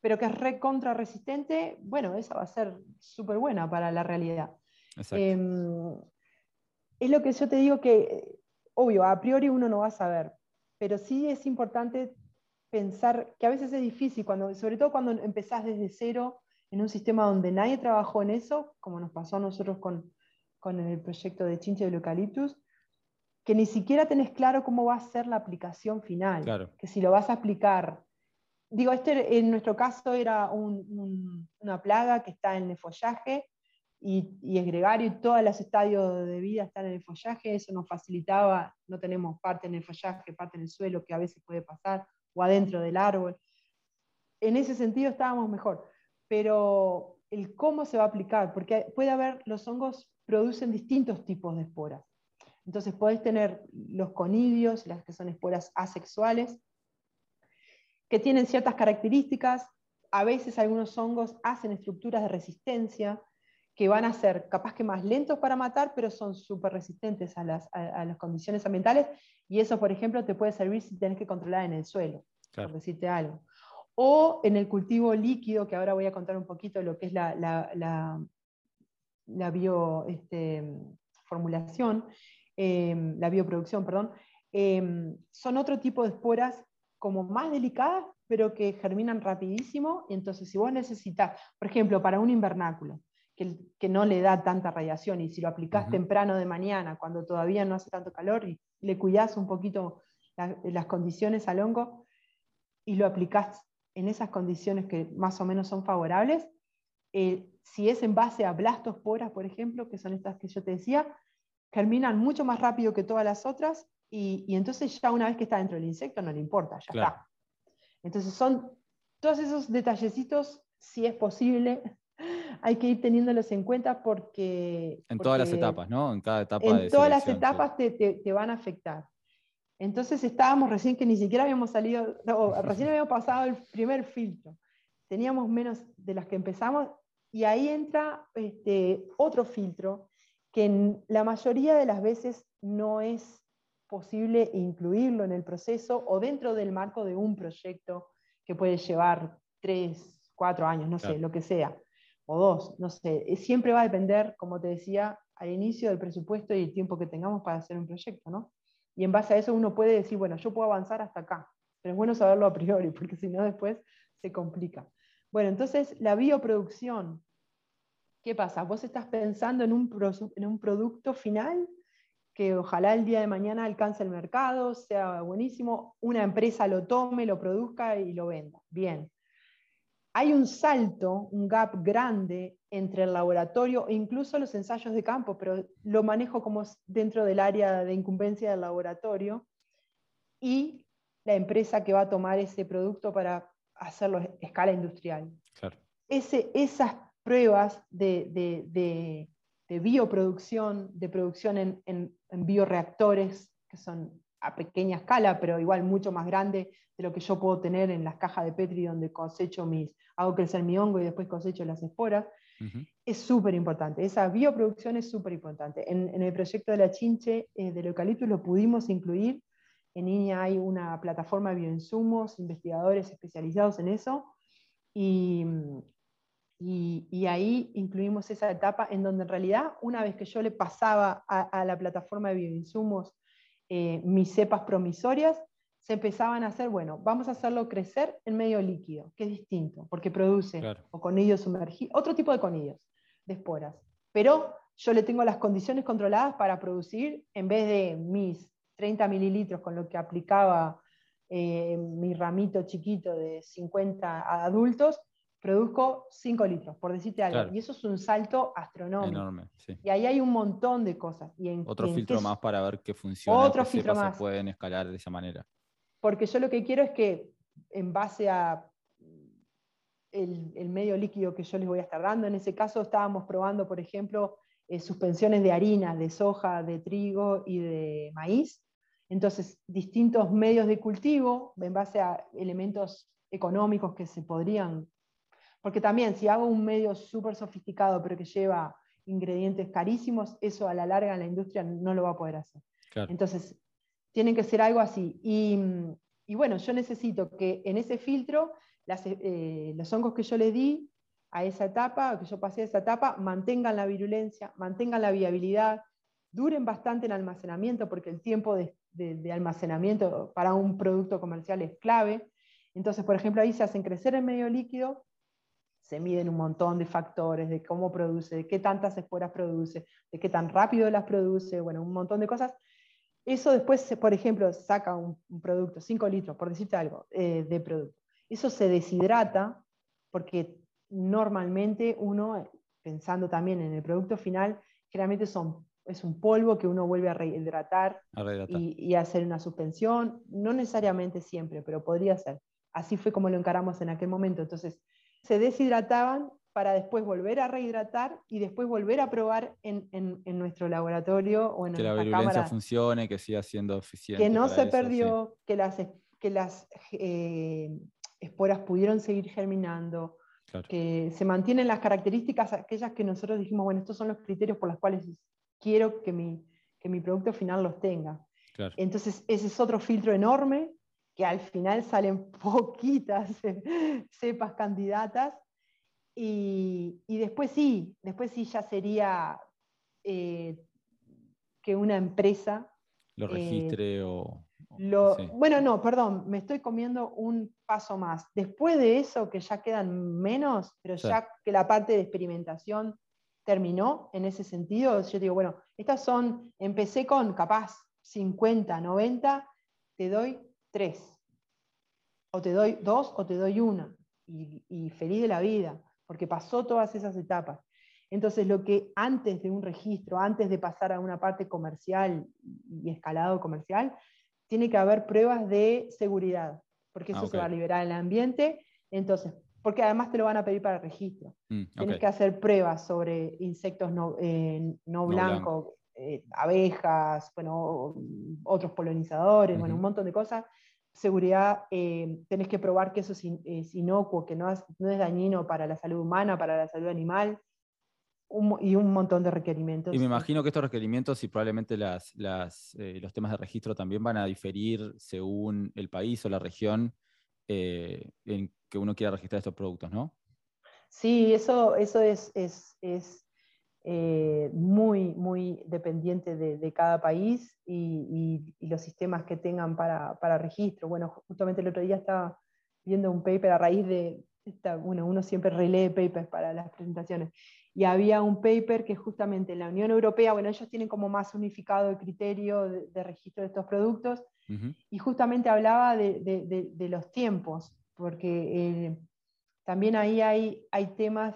pero que es recontra resistente, bueno, esa va a ser súper buena para la realidad. Em, es lo que yo te digo que, obvio, a priori uno no va a saber, pero sí es importante pensar que a veces es difícil, cuando, sobre todo cuando empezás desde cero en un sistema donde nadie trabajó en eso, como nos pasó a nosotros con, con el proyecto de Chinche del Eucaliptus, que ni siquiera tenés claro cómo va a ser la aplicación final. Que si lo vas a aplicar. Digo, este en nuestro caso era una plaga que está en el follaje y, y, es gregario y todos los estadios de vida están en el follaje. Eso nos facilitaba, no tenemos parte en el follaje, parte en el suelo, que a veces puede pasar, o adentro del árbol. En ese sentido estábamos mejor. Pero el cómo se va a aplicar, porque puede haber, los hongos producen distintos tipos de esporas. Entonces podés tener los conidios, las que son esporas asexuales, que tienen ciertas características. A veces algunos hongos hacen estructuras de resistencia que van a ser capaz que más lentos para matar, pero son súper resistentes a las, condiciones ambientales. Y eso, por ejemplo, te puede servir si tenés que controlar en el suelo, por decirte algo. O en el cultivo líquido, que ahora voy a contar un poquito lo que es la, la, la bioformulación, este, Em, la bioproducción, perdón, em, son otro tipo de esporas como más delicadas, pero que germinan rapidísimo. Y entonces, si vos necesitas, por ejemplo, para un invernáculo, que, que no le da tanta radiación, y si lo aplicás temprano de mañana, cuando todavía no hace tanto calor, y le cuidás un poquito las condiciones al hongo, y lo aplicás en esas condiciones que más o menos son favorables, eh, si es en base a blastosporas, por ejemplo, que son estas que yo te decía, germinan mucho más rápido que todas las otras y, entonces ya una vez que está dentro del insecto no le importa, ya está. Entonces son todos esos detallecitos, si es posible, hay que ir teniéndolos en cuenta porque... En todas las etapas, ¿no? En cada etapa. En todas las etapas te, te, van a afectar. Entonces estábamos recién que ni siquiera habíamos salido, *laughs* recién habíamos pasado el primer filtro. Teníamos menos de las que empezamos y ahí entra este, otro filtro que la mayoría de las veces no es posible incluirlo en el proceso o dentro del marco de un proyecto que puede llevar tres, cuatro años, no sé, lo que sea, o dos, no sé. Eh, siempre va a depender, como te decía, al inicio del presupuesto y el tiempo que tengamos para hacer un proyecto, ¿no? Y en base a eso uno puede decir, bueno, yo puedo avanzar hasta acá, pero es bueno saberlo a priori, *laughs* porque si no después se complica. Bueno, entonces la bioproducción ¿Qué pasa? Vos estás pensando en un, en un producto final que ojalá el día de mañana alcance el mercado, sea buenísimo, una empresa lo tome, lo produzca y lo venda. Bien. Hay un salto, un gap grande entre el laboratorio e incluso los ensayos de campo, pero lo manejo como dentro del área de incumbencia del laboratorio, y la empresa que va a tomar ese producto para hacerlo a escala industrial. Claro. Ese, esas pruebas de, bioproducción, de producción en, bioreactores, que son a pequeña escala, pero igual mucho más grande de lo que yo puedo tener en las cajas de Petri donde cosecho mis, hago crecer mi hongo y después cosecho las esporas, es súper importante. Esa bioproducción es súper importante. En, el proyecto de la chinche eh, del eucalipto lo pudimos incluir. En INIA hay una plataforma de bioinsumos, investigadores especializados en eso, y, y, ahí incluimos esa etapa en donde en realidad una vez que yo le pasaba a, la plataforma de bioinsumos eh, mis cepas promisorias, se empezaban a hacer, bueno, vamos a hacerlo crecer en medio líquido, que es distinto, porque produce o conillos sumergidos, otro tipo de conillos, de esporas. Pero yo le tengo las condiciones controladas para producir, en vez de mis 30 mililitros con lo que aplicaba eh, mi ramito chiquito de 50 adultos, produzco 5 litros, por decirte algo. Y eso es un salto astronómico. Enorme, Y ahí hay un montón de cosas. Y en, Otro filtro más para ver qué funciona, Otro filtro más. se pueden escalar de esa manera. Porque yo lo que quiero es que en base a el, medio líquido que yo les voy a estar dando, en ese caso estábamos probando, por ejemplo, eh, suspensiones de harina, de soja, de trigo y de maíz. Entonces, distintos medios de cultivo en base a elementos económicos que se podrían porque también si hago un medio súper sofisticado pero que lleva ingredientes carísimos, eso a la larga en la industria no lo va a poder hacer. Entonces, tienen que ser algo así. Y, bueno, yo necesito que en ese filtro eh, los hongos que yo le di a esa etapa, que yo pasé a esa etapa, mantengan la virulencia, mantengan la viabilidad, duren bastante en almacenamiento, porque el tiempo de, almacenamiento para un producto comercial es clave. Entonces, por ejemplo, ahí se hacen crecer en medio líquido, se miden un montón de factores, de cómo produce, de qué tantas esporas produce, de qué tan rápido las produce, bueno, un montón de cosas. Eso después, por ejemplo, saca un, producto, 5 litros, por decirte algo, eh, de producto. Eso se deshidrata porque normalmente uno, pensando también en el producto final, generalmente son, es un polvo que uno vuelve a rehidratar, Y, y, hacer una suspensión. No necesariamente siempre, pero podría ser. Así fue como lo encaramos en aquel momento. Entonces, se deshidrataban para después volver a rehidratar y después volver a probar en, nuestro laboratorio o en que nuestra la virulencia funcione, que siga siendo eficiente. Que no se perdió, que las, que las eh, esporas pudieron seguir germinando, que se mantienen las características aquellas que nosotros dijimos, bueno, estos son los criterios por los cuales quiero que mi, que mi producto final los tenga. Entonces, ese es otro filtro enorme que al final salen *laughs* poquitas *laughs* cepas candidatas. Y, después sí, después sí ya sería eh, que una empresa... Lo registre o... Bueno, no, perdón, me estoy comiendo un paso más. Después de eso, que ya quedan menos, pero ya que la parte de experimentación terminó en ese sentido, yo digo, bueno, estas son, empecé con capaz 50, 90, te doy tres. O te doy dos o te doy una. Y, feliz de la vida, porque pasó todas esas etapas. Entonces, lo que antes de un registro, antes de pasar a una parte comercial y escalado comercial, tiene que haber pruebas de seguridad, porque eso ah, se va a liberar en el ambiente. Entonces, porque además te lo van a pedir para el registro. Mm, Tienes que hacer pruebas sobre insectos no, eh, blancos, eh, abejas, bueno, otros polinizadores, bueno, un montón de cosas seguridad, eh, tenés que probar que eso es, inocuo, que no es, no es, dañino para la salud humana, para la salud animal, y un montón de requerimientos. Y me imagino que estos requerimientos y probablemente las, eh, los temas de registro también van a diferir según el país o la región eh, en que uno quiera registrar estos productos, ¿no? Sí, eso, eso es, es eh, muy, muy dependiente de, cada país y, los sistemas que tengan para, registro. Bueno, justamente el otro día estaba viendo un paper a raíz de, esta, bueno, uno siempre relee papers para las presentaciones, y había un paper que justamente en la Unión Europea, bueno, ellos tienen como más unificado el criterio de, registro de estos productos, y justamente hablaba de, los tiempos, porque eh, también ahí hay, hay temas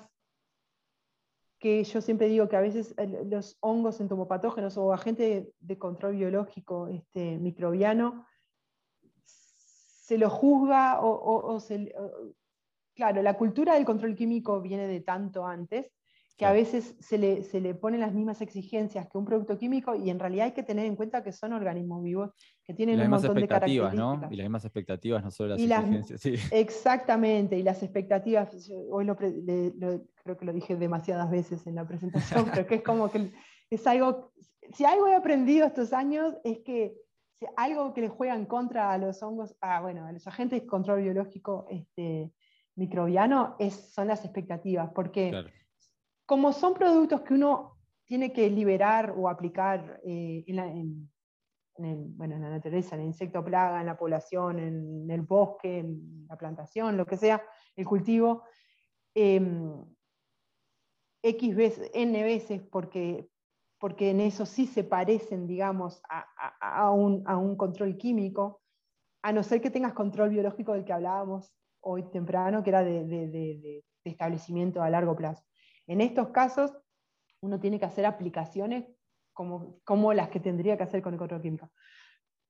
que yo siempre digo que a veces los hongos entomopatógenos o agentes de, control biológico este, microbiano se lo juzga o, se, claro, la cultura del control químico viene de tanto antes que a veces se le, se le, ponen las mismas exigencias que un producto químico y en realidad hay que tener en cuenta que son organismos vivos que tienen un montón de características. ¿no? Y las mismas expectativas, no solo las exigencias. *laughs* Exactamente, y las expectativas, hoy lo, creo que lo dije demasiadas veces en la presentación, *laughs* pero que es como que es algo, si algo he aprendido estos años es que si algo que le juega en contra a los hongos, ah, bueno, a los agentes de control biológico este, microbiano, es, son las expectativas, porque como son productos que uno tiene que liberar o aplicar eh, en, la, naturaleza, en el insecto plaga, en la población, en el bosque, en la plantación, lo que sea, el cultivo, em, X veces, N veces, porque, porque en eso sí se parecen, digamos, a, un, a, un, control químico, a no ser que tengas control biológico del que hablábamos hoy temprano, que era de, de, de establecimiento a largo plazo. En estos casos, uno tiene que hacer aplicaciones como, como las que tendría que hacer con el control químico.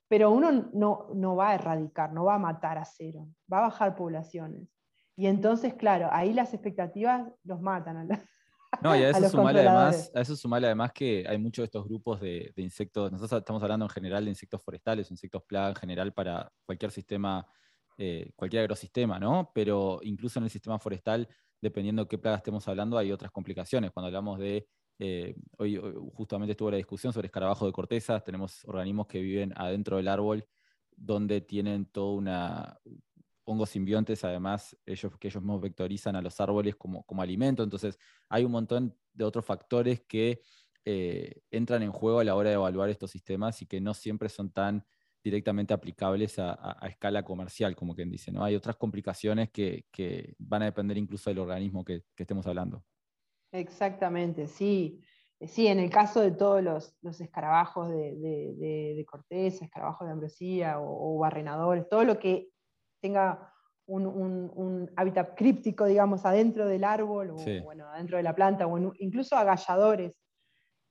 Pero uno no, no va a erradicar, no va a matar a cero, va a bajar poblaciones. Y entonces, claro, ahí las expectativas los matan a, *laughs* no, y a eso, sumarle además, a eso sumarle además que hay muchos de estos grupos de, insectos, nosotros estamos hablando en general de insectos forestales, insectos plaga en general para cualquier sistema, eh, cualquier agrosistema, ¿no? Pero incluso en el sistema forestal dependiendo de qué plaga estemos hablando, hay otras complicaciones. Cuando hablamos de eh, hoy, justamente estuvo la discusión sobre escarabajos de corteza, tenemos organismos que viven adentro del árbol donde tienen toda una hongos simbiontes, además ellos, que ellos mismos vectorizan a los árboles como, como alimento, entonces hay un montón de otros factores que eh, entran en juego a la hora de evaluar estos sistemas y que no siempre son tan directamente aplicables a, escala comercial, como quien dice. ¿no? Hay otras complicaciones que, van a depender incluso del organismo que, estemos hablando. Exactamente, sí. Sí, en el caso de todos los, escarabajos de, corteza, escarabajos de ambrosía o, barrenadores, todo lo que tenga un, hábitat críptico, digamos, adentro del árbol, o bueno, adentro de la planta, o incluso agalladores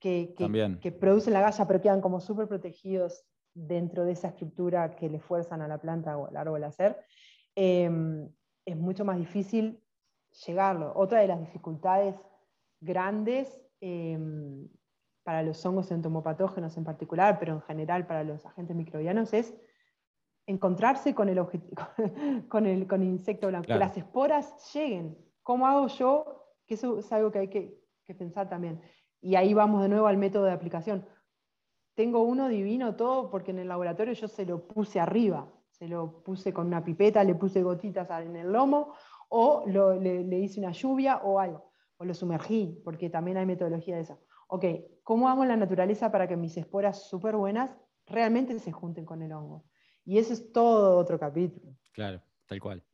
que, que, producen la galla, pero quedan como súper protegidos dentro de esa estructura que le fuerzan a la planta o al árbol a hacer, em, es mucho más difícil llegarlo. Otra de las dificultades grandes em, para los hongos entomopatógenos en particular, pero en general para los agentes microbianos, es encontrarse con el, *laughs* con el, con el insecto blanco, que las esporas lleguen. ¿Cómo hago yo? Que eso es algo que hay que, que pensar también. Y ahí vamos de nuevo al método de aplicación tengo uno divino todo porque en el laboratorio yo se lo puse arriba, se lo puse con una pipeta, le puse gotitas en el lomo o le, hice una lluvia o algo, o lo sumergí, porque también hay metodología de eso. Ok, ¿cómo hago la naturaleza para que mis esporas súper buenas realmente se junten con el hongo? Y eso es todo otro capítulo. Claro, tal cual.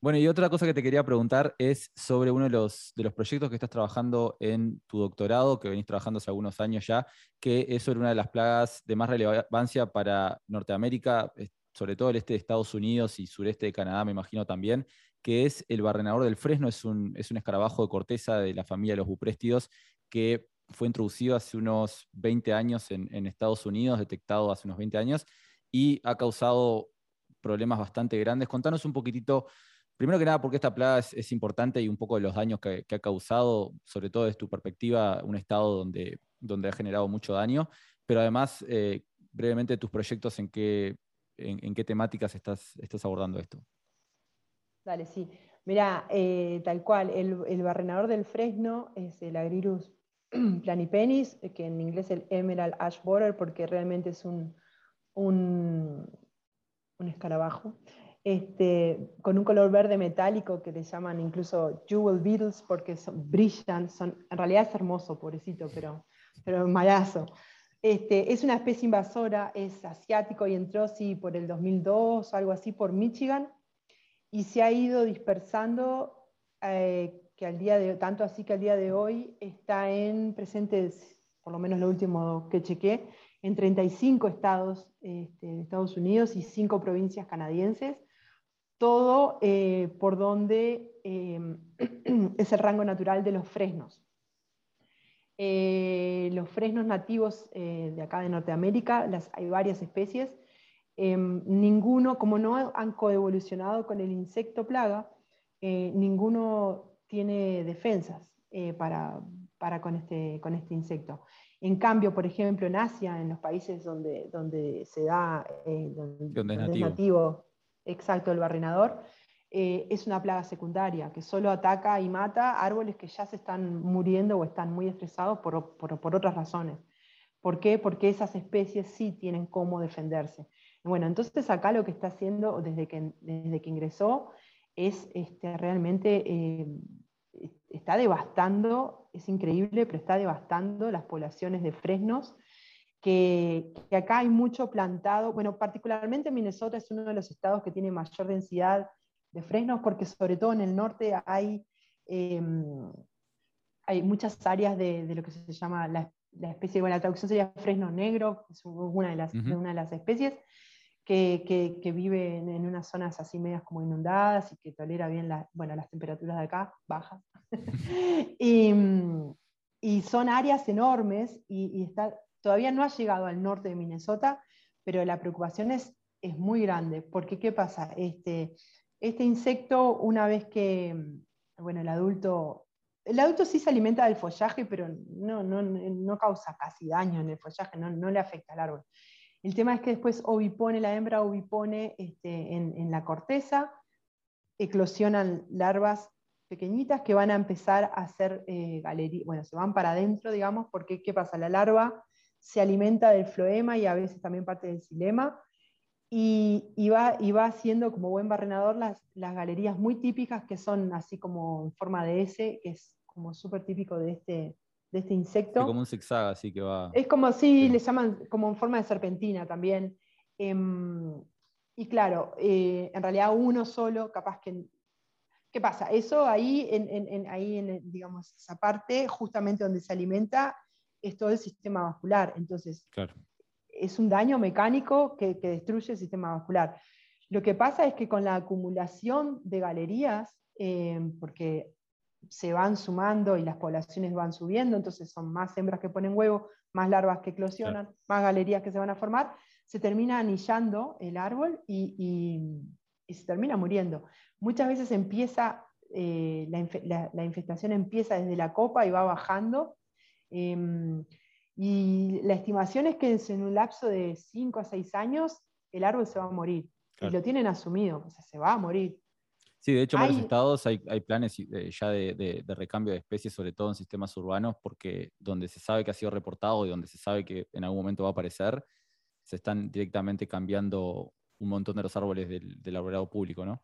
Bueno, y otra cosa que te quería preguntar es sobre uno de los, de los proyectos que estás trabajando en tu doctorado, que venís trabajando hace algunos años ya, que es sobre una de las plagas de más relevancia para Norteamérica, sobre todo el este de Estados Unidos y sureste de Canadá, me imagino también, que es el barrenador del fresno, es un, es un escarabajo de corteza de la familia de los bupréstidos que fue introducido hace unos 20 años en Estados Unidos, detectado hace unos 20 años, y ha causado problemas bastante grandes. Contanos un poquitito Primero que nada, porque esta plaga es, importante y un poco de los daños que, ha causado, sobre todo desde tu perspectiva, un estado donde, donde ha generado mucho daño, pero además, eh, brevemente, tus proyectos, en qué, en, qué temáticas estás, estás abordando esto. Dale, sí. Mira, eh, tal cual, el, barrenador del fresno es el Agrirus *clears throat* planipenis, que en inglés es el Emerald Ash Borer, porque realmente es un, un, un escarabajo. Este, con un color verde metálico que le llaman incluso jewel beetles porque son, brillan, son, en realidad es hermoso, pobrecito, pero, pero malazo. Este, es una especie invasora, es asiático y entró sí, por el 2002 o algo así por Michigan y se ha ido dispersando eh, que al día de, tanto así que al día de hoy está en presentes, por lo menos lo último que chequé, en 35 estados este, de Estados Unidos y 5 provincias canadienses todo eh, por donde em, *clears throat* es el rango natural de los fresnos. Eh, los fresnos nativos eh, de acá de Norteamérica, las, hay varias especies, em, ninguno, como no han coevolucionado con el insecto plaga, ninguno tiene defensas para, con, este, con este insecto. En cambio, por ejemplo, en Asia, en los países donde, donde se da, donde, es nativo exacto el barrenador, eh, es una plaga secundaria que solo ataca y mata árboles que ya se están muriendo o están muy estresados por, otras razones. ¿Por qué? Porque esas especies sí tienen cómo defenderse. Bueno, entonces acá lo que está haciendo desde que, desde que ingresó es este, realmente, eh, está devastando, es increíble, pero está devastando las poblaciones de fresnos que, acá hay mucho plantado, bueno, particularmente Minnesota es uno de los estados que tiene mayor densidad de fresnos, porque sobre todo en el norte hay, em, hay muchas áreas de, lo que se llama la, especie, bueno, la traducción sería fresno negro, es una de las, una de las especies, que, que, vive en, unas zonas así medias como inundadas y que tolera bien bueno, las temperaturas de acá, bajas. *laughs* *laughs* y, y, son áreas enormes y, y está Todavía no ha llegado al norte de Minnesota, pero la preocupación es, es muy grande, porque ¿qué pasa? Este, este insecto, una vez que, bueno, el adulto, el adulto sí se alimenta del follaje, pero no, no, no causa casi daño en el follaje, no, no, le afecta al árbol. El tema es que después ovipone, la hembra ovipone este, en, en la corteza, eclosionan larvas pequeñitas que van a empezar a hacer eh, galerías, bueno, se van para adentro, digamos, porque ¿qué pasa? La larva se alimenta del floema y a veces también parte del xilema, y, va, y va haciendo como buen barrenador las, las galerías muy típicas que son así como en forma de S, que es como súper típico de este, de este insecto. Es como un zigzag, así que va. Es como, sí, le llaman como en forma de serpentina también. Em, y claro, eh, en realidad uno solo, capaz que ¿Qué pasa? Eso ahí, en, ahí en, digamos, esa parte, justamente donde se alimenta, es todo el sistema vascular. Entonces, es un daño mecánico que, destruye el sistema vascular. Lo que pasa es que con la acumulación de galerías, eh, porque se van sumando y las poblaciones van subiendo, entonces son más hembras que ponen huevo, más larvas que eclosionan, más galerías que se van a formar, se termina anillando el árbol y, y se termina muriendo. Muchas veces empieza, eh, la, infestación empieza desde la copa y va bajando. Em, y la estimación es que en un lapso de 5 a 6 años el árbol se va a morir. Y lo tienen asumido, o sea, se va a morir. Sí, de hecho en varios estados hay, planes ya de, recambio de especies, sobre todo en sistemas urbanos, porque donde se sabe que ha sido reportado y donde se sabe que en algún momento va a aparecer, se están directamente cambiando un montón de los árboles del, del arbolado público, ¿no?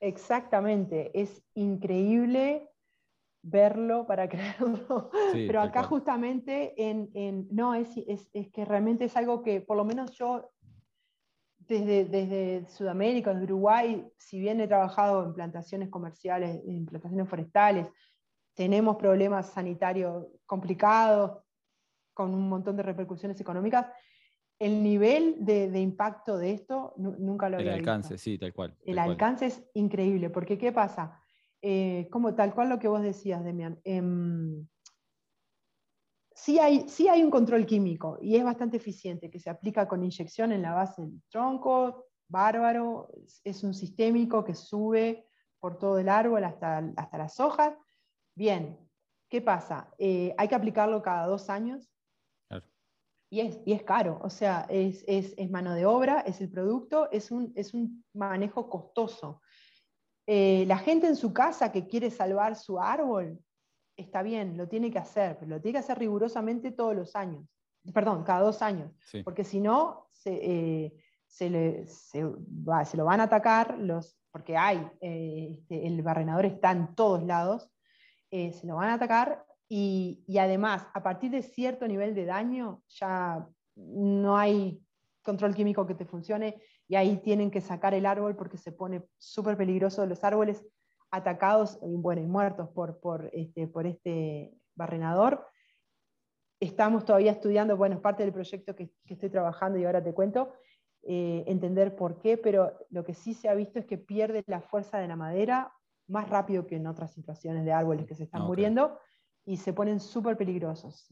Exactamente, es increíble verlo para *laughs* creerlo, pero acá justamente en, no, es, es, que realmente es algo que por lo menos yo desde, desde Sudamérica, desde Uruguay, si bien he trabajado en plantaciones comerciales, en plantaciones forestales, tenemos problemas sanitarios complicados, con un montón de repercusiones económicas, el nivel de, impacto de esto nunca lo había El alcance, sí, tal cual. el alcance es increíble, porque ¿qué pasa? Eh, como tal cual lo que vos decías, Demian. Em, sí, hay, hay un control químico y es bastante eficiente, que se aplica con inyección en la base del tronco, bárbaro, es un sistémico que sube por todo el árbol hasta, hasta las hojas. Bien, ¿qué pasa? Eh, hay que aplicarlo cada dos años y es, y es caro, o sea, es, es, es, mano de obra, es el producto, es un, es un manejo costoso. Eh, la gente en su casa que quiere salvar su árbol, está bien, lo tiene que hacer, pero lo tiene que hacer rigurosamente todos los años, perdón, cada dos años, porque si no, se, eh, se, le, se, va, se, lo van a atacar, los, porque hay, eh, este, el barrenador está en todos lados, se lo van a atacar y, además, a partir de cierto nivel de daño, ya no hay control químico que te funcione y ahí tienen que sacar el árbol porque se pone súper peligroso los árboles atacados y, bueno, y muertos por, por, este, por este barrenador. Estamos todavía estudiando, bueno, es parte del proyecto que, estoy trabajando y ahora te cuento, eh, entender por qué, pero lo que sí se ha visto es que pierde la fuerza de la madera más rápido que en otras situaciones de árboles que se están muriendo y se ponen súper peligrosos,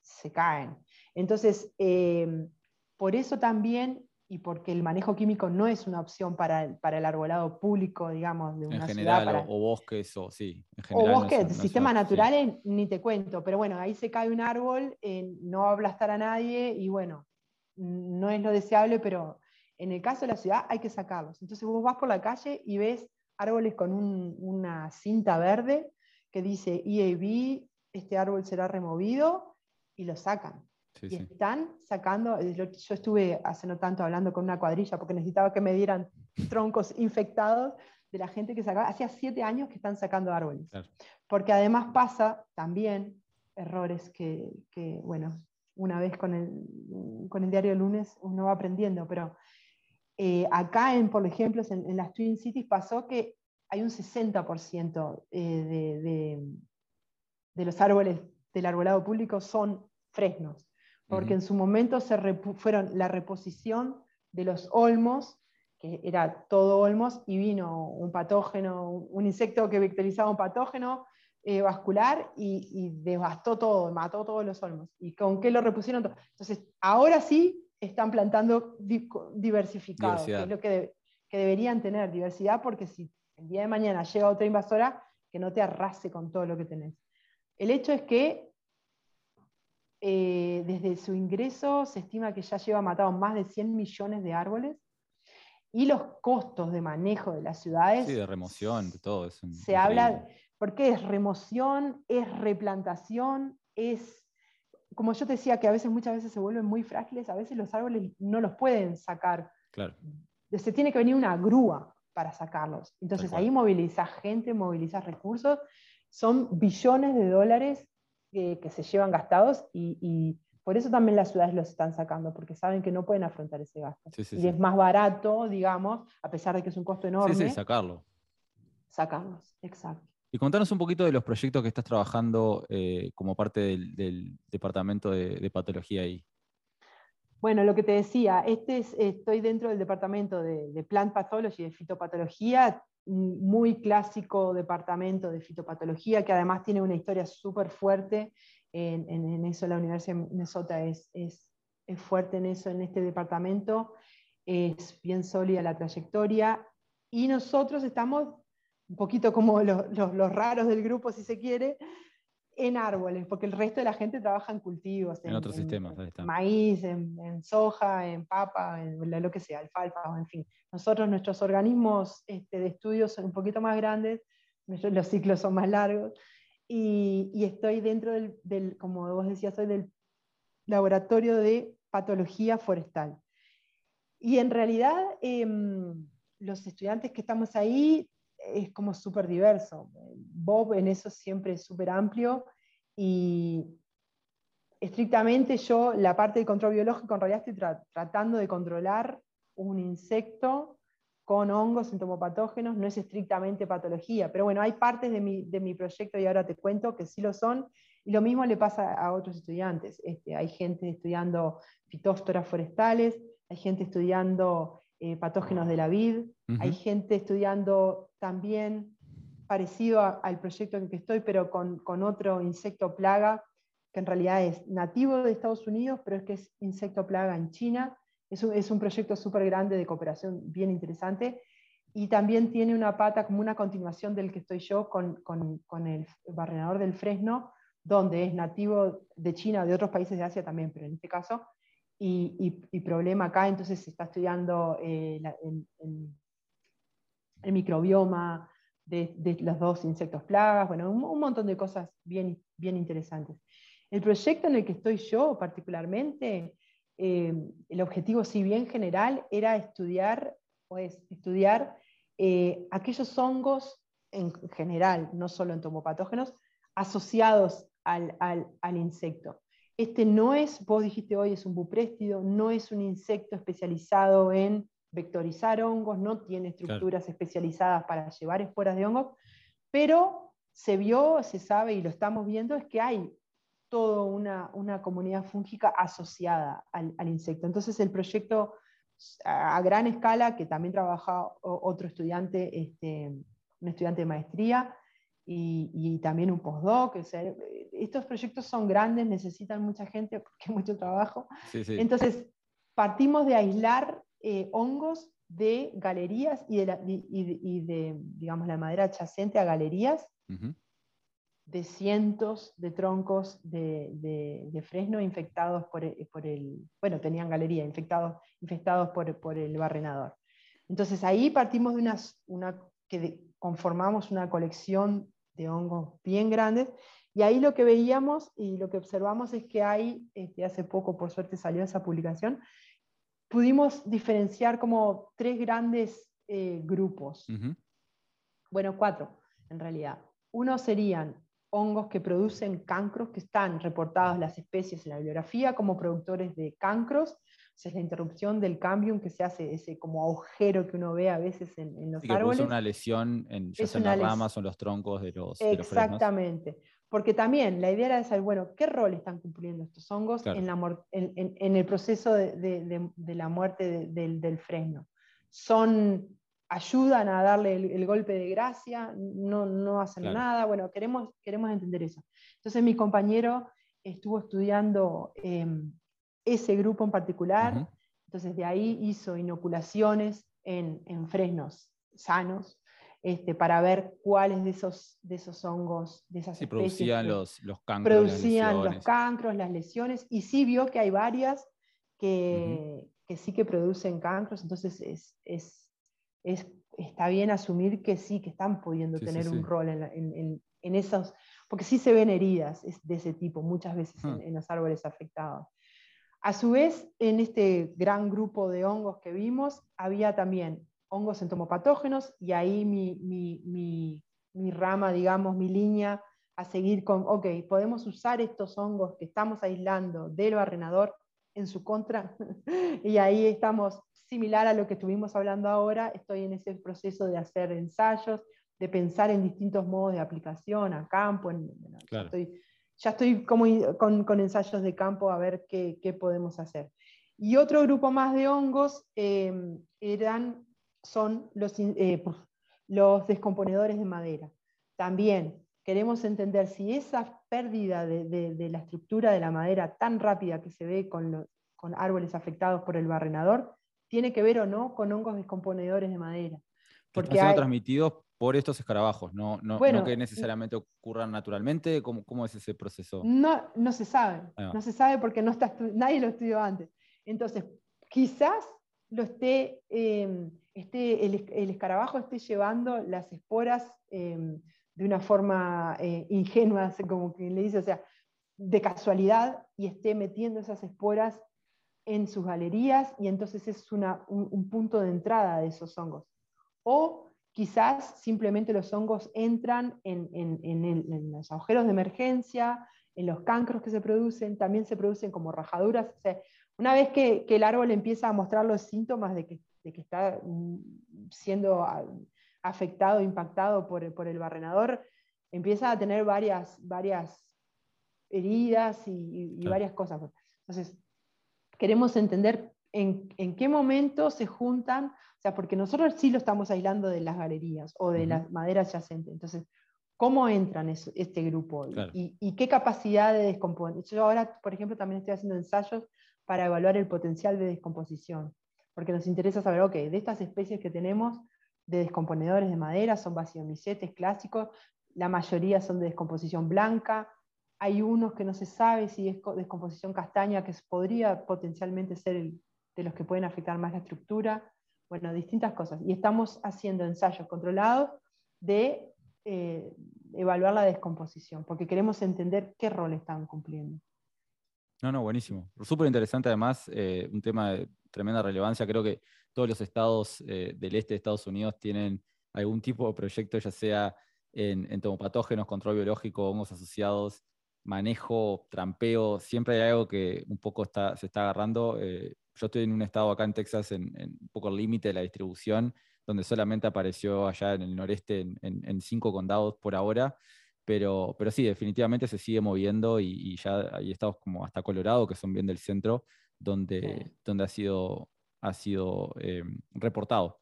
se, caen. Entonces, em, por eso también, y porque el manejo químico no es una opción para el, para el arbolado público, digamos, de una en general, ciudad. O, bosques, o sí. En general, o bosques, sistemas naturales, ni te cuento, pero bueno, ahí se cae un árbol, eh, no va a aplastar a nadie y bueno, no es lo deseable, pero en el caso de la ciudad hay que sacarlos. Entonces vos vas por la calle y ves árboles con una cinta verde que dice EAB, este árbol será removido, y lo sacan. Y están sacando, yo estuve hace no tanto hablando con una cuadrilla porque necesitaba que me dieran troncos infectados de la gente que sacaba, hacía siete años que están sacando árboles. Porque además pasa también errores que, que, bueno, una vez con el, con el diario lunes uno va aprendiendo, pero eh, acá, en, por ejemplo, en, en, las Twin Cities pasó que hay un 60% eh, de, los árboles del arbolado público son fresnos, porque en su momento se fueron la reposición de los olmos, que era todo olmos, y vino un patógeno, un insecto que vectorizaba un patógeno eh, vascular y, devastó todo, mató todos los olmos. ¿Y con qué lo repusieron? Entonces, ahora sí están plantando diversificados, que es lo que, que deberían tener, diversidad, porque si el día de mañana llega otra invasora, que no te arrase con todo lo que tenés. El hecho es que eh, desde su ingreso se estima que ya lleva matado más de 100 millones de árboles y los costos de manejo de las ciudades. Sí, de remoción, de todo eso. Se habla, porque es remoción, es replantación, es, como yo te decía, que a veces, muchas veces se vuelven muy frágiles, a veces los árboles no los pueden sacar. Claro. Se tiene que venir una grúa para sacarlos. Entonces ahí movilizas gente, movilizas recursos, son billones de dólares que, se llevan gastados y por eso también las ciudades los están sacando, porque saben que no pueden afrontar ese gasto. y es más barato, digamos, a pesar de que es un costo enorme. Sí, sí, sacarlo. Sacarlos, exacto. Y contanos un poquito de los proyectos que estás trabajando eh, como parte del, departamento de, patología ahí. Bueno, lo que te decía, este es, estoy dentro del departamento de, Plant Pathology, de fitopatología, muy clásico departamento de fitopatología, que además tiene una historia súper fuerte en, eso la Universidad de Minnesota es, es, fuerte en eso, en este departamento, es bien sólida la trayectoria y nosotros estamos un poquito como los, raros del grupo, si se quiere, en árboles, porque el resto de la gente trabaja en cultivos. En, otros sistemas, Maíz, en, soja, en papa, en lo que sea, alfalfa, en fin. Nosotros, nuestros organismos este, de estudio son un poquito más grandes, los ciclos son más largos, y, estoy dentro del, como vos decías, soy del laboratorio de patología forestal. Y en realidad em, los estudiantes que estamos ahí es como súper diverso. Bob en eso siempre es súper amplio y estrictamente yo la parte del control biológico en realidad estoy tratando de controlar un insecto con hongos entomopatógenos, no es estrictamente patología, pero bueno, hay partes de mi, proyecto y ahora te cuento que sí lo son, y lo mismo le pasa a otros estudiantes. Este, hay gente estudiando fitóstoras forestales, hay gente estudiando eh, patógenos de la vid, hay gente estudiando también parecido al proyecto en que estoy, pero con, con, otro insecto plaga, que en realidad es nativo de Estados Unidos, pero es que es insecto plaga en China, es un, proyecto súper grande de cooperación, bien interesante. Y también tiene una pata como una continuación del que estoy yo con, el barrenador del Fresno, donde es nativo de China, de otros países de Asia también, pero en este caso, y, problema acá, entonces se está estudiando eh, el, microbioma de, los dos insectos plagas, bueno, un, montón de cosas bien, bien interesantes. El proyecto en el que estoy yo particularmente eh, el objetivo, si bien general, era estudiar, pues, estudiar eh, aquellos hongos en general, no solo entomopatógenos, asociados al, insecto. Este no es, vos dijiste hoy, es un bupréstido, no es un insecto especializado en vectorizar hongos, no tiene estructuras especializadas para llevar esporas de hongos, pero se vio, se sabe y lo estamos viendo, es que hay toda una, comunidad fúngica asociada al, insecto. Entonces el proyecto a, gran escala, que también trabaja otro estudiante, este, un estudiante de maestría, y, también un postdoc. estos proyectos son grandes, necesitan mucha gente *laughs* porque mucho trabajo. Entonces, partimos de aislar eh, hongos de galerías y de, digamos, la madera adyacente a galerías de cientos de troncos de, fresno infectados por el, bueno, tenían galería, infectados, infectados por, el barrenador. Entonces ahí partimos de una, que conformamos una colección de hongos bien grandes, y ahí lo que veíamos y lo que observamos es que hay, este, hace poco por suerte salió esa publicación, pudimos diferenciar como tres grandes eh, grupos. Bueno, cuatro en realidad. Uno serían hongos que producen cancros, que están reportados las especies en la bibliografía como productores de cancros. Es la interrupción del cambium que se hace, ese como agujero que uno ve a veces en, los árboles. Es una lesión en, ya sea en las ramas o en los troncos de los Exactamente. porque también la idea era saber, bueno, ¿qué rol están cumpliendo estos hongos en, la, en, el proceso de, la muerte del, del fresno? ¿Son ayudan a darle el, golpe de gracia, no, no hacen nada, bueno, queremos, queremos entender eso. Entonces mi compañero estuvo estudiando em, ese grupo en particular, entonces de ahí hizo inoculaciones en, fresnos sanos, este, para ver cuáles de esos, de esos hongos, de esas especies producían los, los cancros. Producían los cancros, las lesiones, y sí vio que hay varias que, que sí que producen cancros, entonces es, está bien asumir que sí, que están pudiendo tener un rol en, esos, porque sí se ven heridas de ese tipo muchas veces en, los árboles afectados. A su vez, en este gran grupo de hongos que vimos, había también hongos entomopatógenos y ahí mi, mi, mi rama, digamos, mi línea a seguir con, ok, podemos usar estos hongos que estamos aislando del barrenador en su contra. *laughs* y ahí estamos similar a lo que estuvimos hablando ahora, estoy en ese proceso de hacer ensayos, de pensar en distintos modos de aplicación a campo. Ya, estoy, como con, ensayos de campo a ver qué, podemos hacer. Y otro grupo más de hongos eh, eran, son los, eh, los descomponedores de madera. También queremos entender si esa pérdida de, la estructura de la madera tan rápida que se ve con, con árboles afectados por el barrenador tiene que ver o no con hongos descomponedores de madera. Porque están siendo transmitidos por estos escarabajos, no, no, que necesariamente ocurran naturalmente. ¿Cómo, ¿Cómo, es ese proceso? No, no se sabe, no se sabe porque no está, nadie lo estudió antes. Entonces, quizás lo esté, em, esté el, escarabajo esté llevando las esporas em, de una forma eh, ingenua, como quien le dice, o sea, de casualidad, y esté metiendo esas esporas en sus galerías y entonces es un, punto de entrada de esos hongos. O quizás simplemente los hongos entran en, los agujeros de emergencia, en los cancros que se producen, también se producen como rajaduras. una vez que, el árbol empieza a mostrar los síntomas de que, está mm, siendo afectado, impactado por, el barrenador, empieza a tener varias, varias heridas y, varias cosas. Entonces, queremos entender en, qué momento se juntan, o sea, porque nosotros sí lo estamos aislando de las galerías o de las maderas yacentes. Entonces, ¿cómo entran este grupo? Y, qué capacidad de descomponer? Yo ahora, por ejemplo, también estoy haciendo ensayos para evaluar el potencial de descomposición, porque nos interesa saber, ok, de estas especies que tenemos de descomponedores de madera, son vaciomicetes clásicos, la mayoría son de descomposición blanca, hay unos que no se sabe si es descomposición castaña, que podría potencialmente ser de los que pueden afectar más la estructura. Bueno, distintas cosas. Y estamos haciendo ensayos controlados de eh, evaluar la descomposición, porque queremos entender qué rol están cumpliendo. No, no, buenísimo. Súper interesante además, eh, un tema de tremenda relevancia. Creo que todos los estados eh, del este de Estados Unidos tienen algún tipo de proyecto, ya sea en entomopatógenos, control biológico, hongos asociados, manejo, trampeo, siempre hay algo que un poco está, se está agarrando. Yo estoy en un estado acá en Texas, en, un poco el límite de la distribución, donde solamente apareció allá en el noreste en, cinco condados por ahora. Pero, pero sí, definitivamente se sigue moviendo y, ya hay estados como hasta Colorado, que son bien del centro, donde, donde ha sido, ha sido eh, reportado.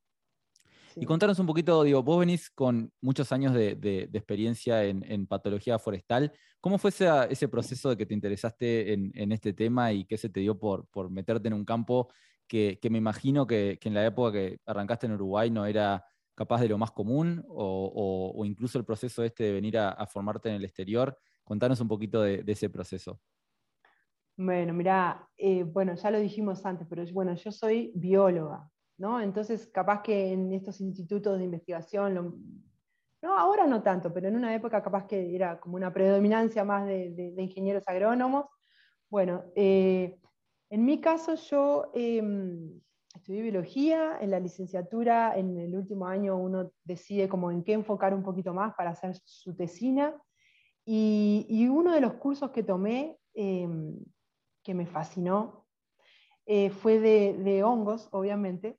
Y contanos un poquito, digo, vos venís con muchos años de, experiencia en, patología forestal. ¿Cómo fue ese, proceso de que te interesaste en, este tema y qué se te dio por, meterte en un campo que, me imagino que, en la época que arrancaste en Uruguay no era capaz de lo más común o, incluso el proceso este de venir a, formarte en el exterior? Contanos un poquito de, ese proceso. Bueno, mira, eh, bueno, ya lo dijimos antes, pero bueno, yo soy bióloga, entonces, capaz que en estos institutos de investigación, no, ahora no tanto, pero en una época capaz que era como una predominancia más de, ingenieros agrónomos. Bueno, eh, en mi caso yo em, estudié biología, en la licenciatura, en el último año uno decide como en qué enfocar un poquito más para hacer su tesina, y, uno de los cursos que tomé, em, que me fascinó, eh, fue de, hongos, obviamente,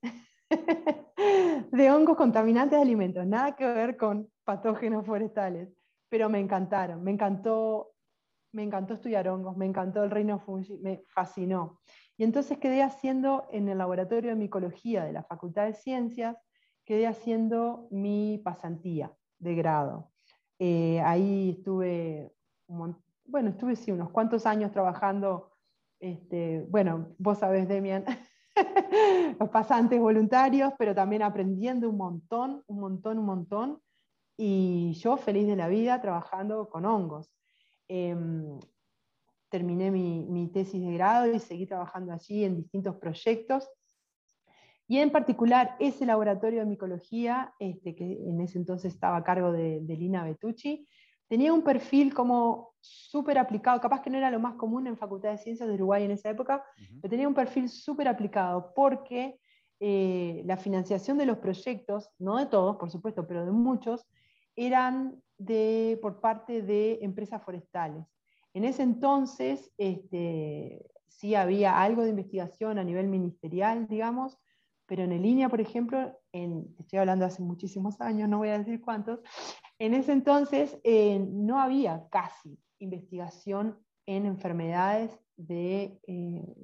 *laughs* de hongos contaminantes de alimentos, nada que ver con patógenos forestales, pero me encantaron, me encantó, me encantó estudiar hongos, me encantó el reino fungi, me fascinó. Y entonces quedé haciendo en el laboratorio de micología de la Facultad de Ciencias, quedé haciendo mi pasantía de grado. Eh, ahí estuve, bueno, estuve sí, unos cuantos años trabajando este, bueno, vos sabés, Demian, *laughs* los pasantes voluntarios, pero también aprendiendo un montón, un montón, un montón. Y yo feliz de la vida trabajando con hongos. Em, terminé mi, tesis de grado y seguí trabajando allí en distintos proyectos. Y en particular, ese laboratorio de micología, este, que en ese entonces estaba a cargo de, Lina Betucci, tenía un perfil como súper aplicado, capaz que no era lo más común en Facultad de Ciencias de Uruguay en esa época, pero tenía un perfil súper aplicado porque eh, la financiación de los proyectos, no de todos, por supuesto, pero de muchos, eran de, por parte de empresas forestales. En ese entonces este, sí había algo de investigación a nivel ministerial, digamos, pero en línea, por ejemplo, en, estoy hablando hace muchísimos años, no voy a decir cuántos, en ese entonces eh, no había casi investigación en enfermedades de, eh,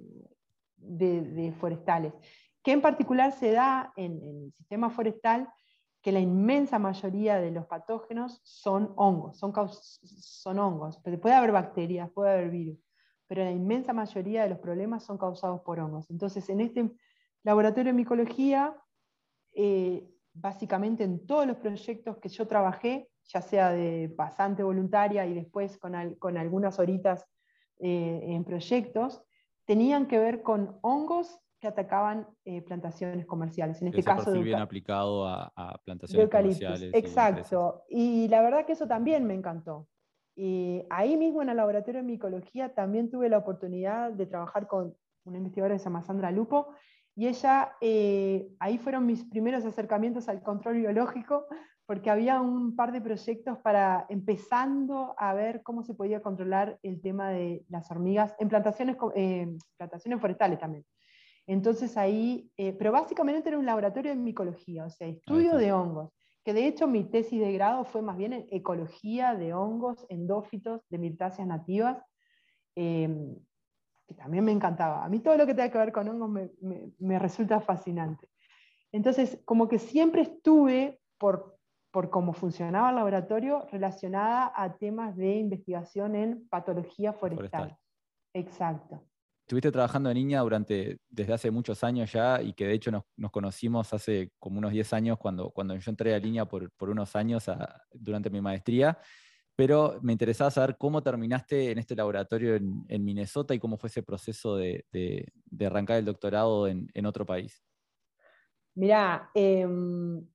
de, forestales, que en particular se da en, en, el sistema forestal que la inmensa mayoría de los patógenos son hongos, son, son hongos, puede haber bacterias, puede haber virus, pero la inmensa mayoría de los problemas son causados por hongos. Entonces, en este Laboratorio de Micología, eh, básicamente en todos los proyectos que yo trabajé, ya sea de pasante voluntaria y después con, algunas horitas eh, en proyectos, tenían que ver con hongos que atacaban eh, plantaciones comerciales. En este caso, bien aplicado a, plantaciones comerciales. Exacto. Y, la verdad que eso también me encantó. Y ahí mismo en el laboratorio de micología también tuve la oportunidad de trabajar con una investigadora que se llama Sandra Lupo, y ella, eh, ahí fueron mis primeros acercamientos al control biológico, porque había un par de proyectos para empezando a ver cómo se podía controlar el tema de las hormigas en plantaciones, eh, plantaciones forestales también. Entonces ahí, eh, pero básicamente era un laboratorio de micología, o sea, estudio de hongos, que de hecho mi tesis de grado fue más bien en ecología de hongos endófitos de mirtáceas nativas que también me encantaba. A mí todo lo que tenga que ver con hongos me, resulta fascinante. Entonces, como que siempre estuve, por, por cómo funcionaba el laboratorio, relacionada a temas de investigación en patología forestal. Exacto. Estuviste trabajando de niña durante, desde hace muchos años ya y que de hecho nos, conocimos hace como unos 10 años cuando, cuando yo entré a línea por, por unos años durante mi maestría pero me interesaba saber cómo terminaste en este laboratorio en, Minnesota y cómo fue ese proceso de, arrancar el doctorado en, otro país. Mira, em,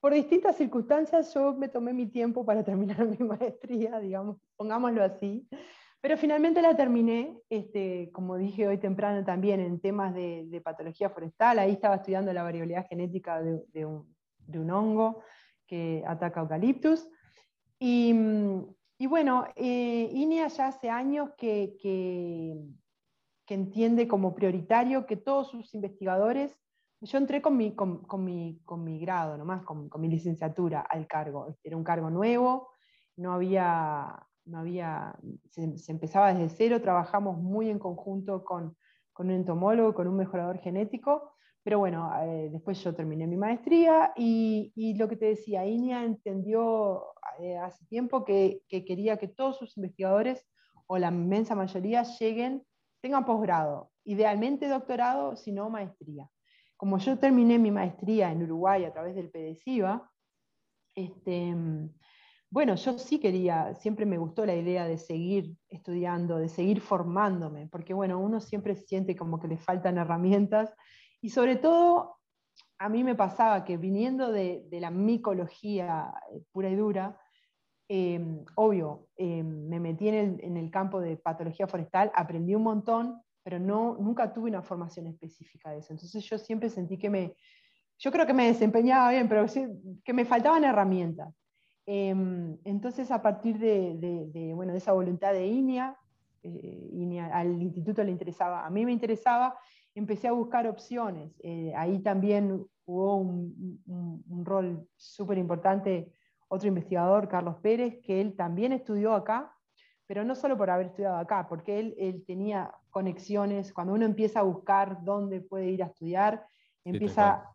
por distintas circunstancias yo me tomé mi tiempo para terminar *laughs* mi maestría, digamos, pongámoslo así, pero finalmente la terminé, este, como dije hoy temprano también, en temas de, patología forestal, ahí estaba estudiando la variabilidad genética de, de un hongo que ataca eucaliptus. Mm, y, bueno, eh, INEA ya hace años que, que, entiende como prioritario que todos sus investigadores, yo entré con mi, con, mi, con mi grado nomás, con, mi licenciatura al cargo, este, era un cargo nuevo, no había, no había se, se empezaba desde cero, trabajamos muy en conjunto con, con un entomólogo, con un mejorador genético, pero bueno, eh, después yo terminé mi maestría y, lo que te decía, INEA entendió eh, hace tiempo que, quería que todos sus investigadores, o la inmensa mayoría, lleguen, tengan posgrado, idealmente doctorado, si no maestría. Como yo terminé mi maestría en Uruguay a través del PDCIVA, este, bueno, yo sí quería, siempre me gustó la idea de seguir estudiando, de seguir formándome, porque bueno, uno siempre siente como que le faltan herramientas y sobre todo a mí me pasaba que viniendo de, de la micología eh, pura y dura, Em, obvio, em, me metí en el, campo de patología forestal, aprendí un montón, pero no, nunca tuve una formación específica de eso. Entonces yo siempre sentí que me, yo creo que me desempeñaba bien, pero que me faltaban herramientas. Entonces a partir de, bueno, de esa voluntad de INEA, eh, al instituto le interesaba, a mí me interesaba, empecé a buscar opciones. Eh, ahí también hubo un, un rol súper importante otro investigador, Carlos Pérez, que él también estudió acá, pero no solo por haber estudiado acá, porque él, él tenía conexiones, cuando uno empieza a buscar dónde puede ir a estudiar, empieza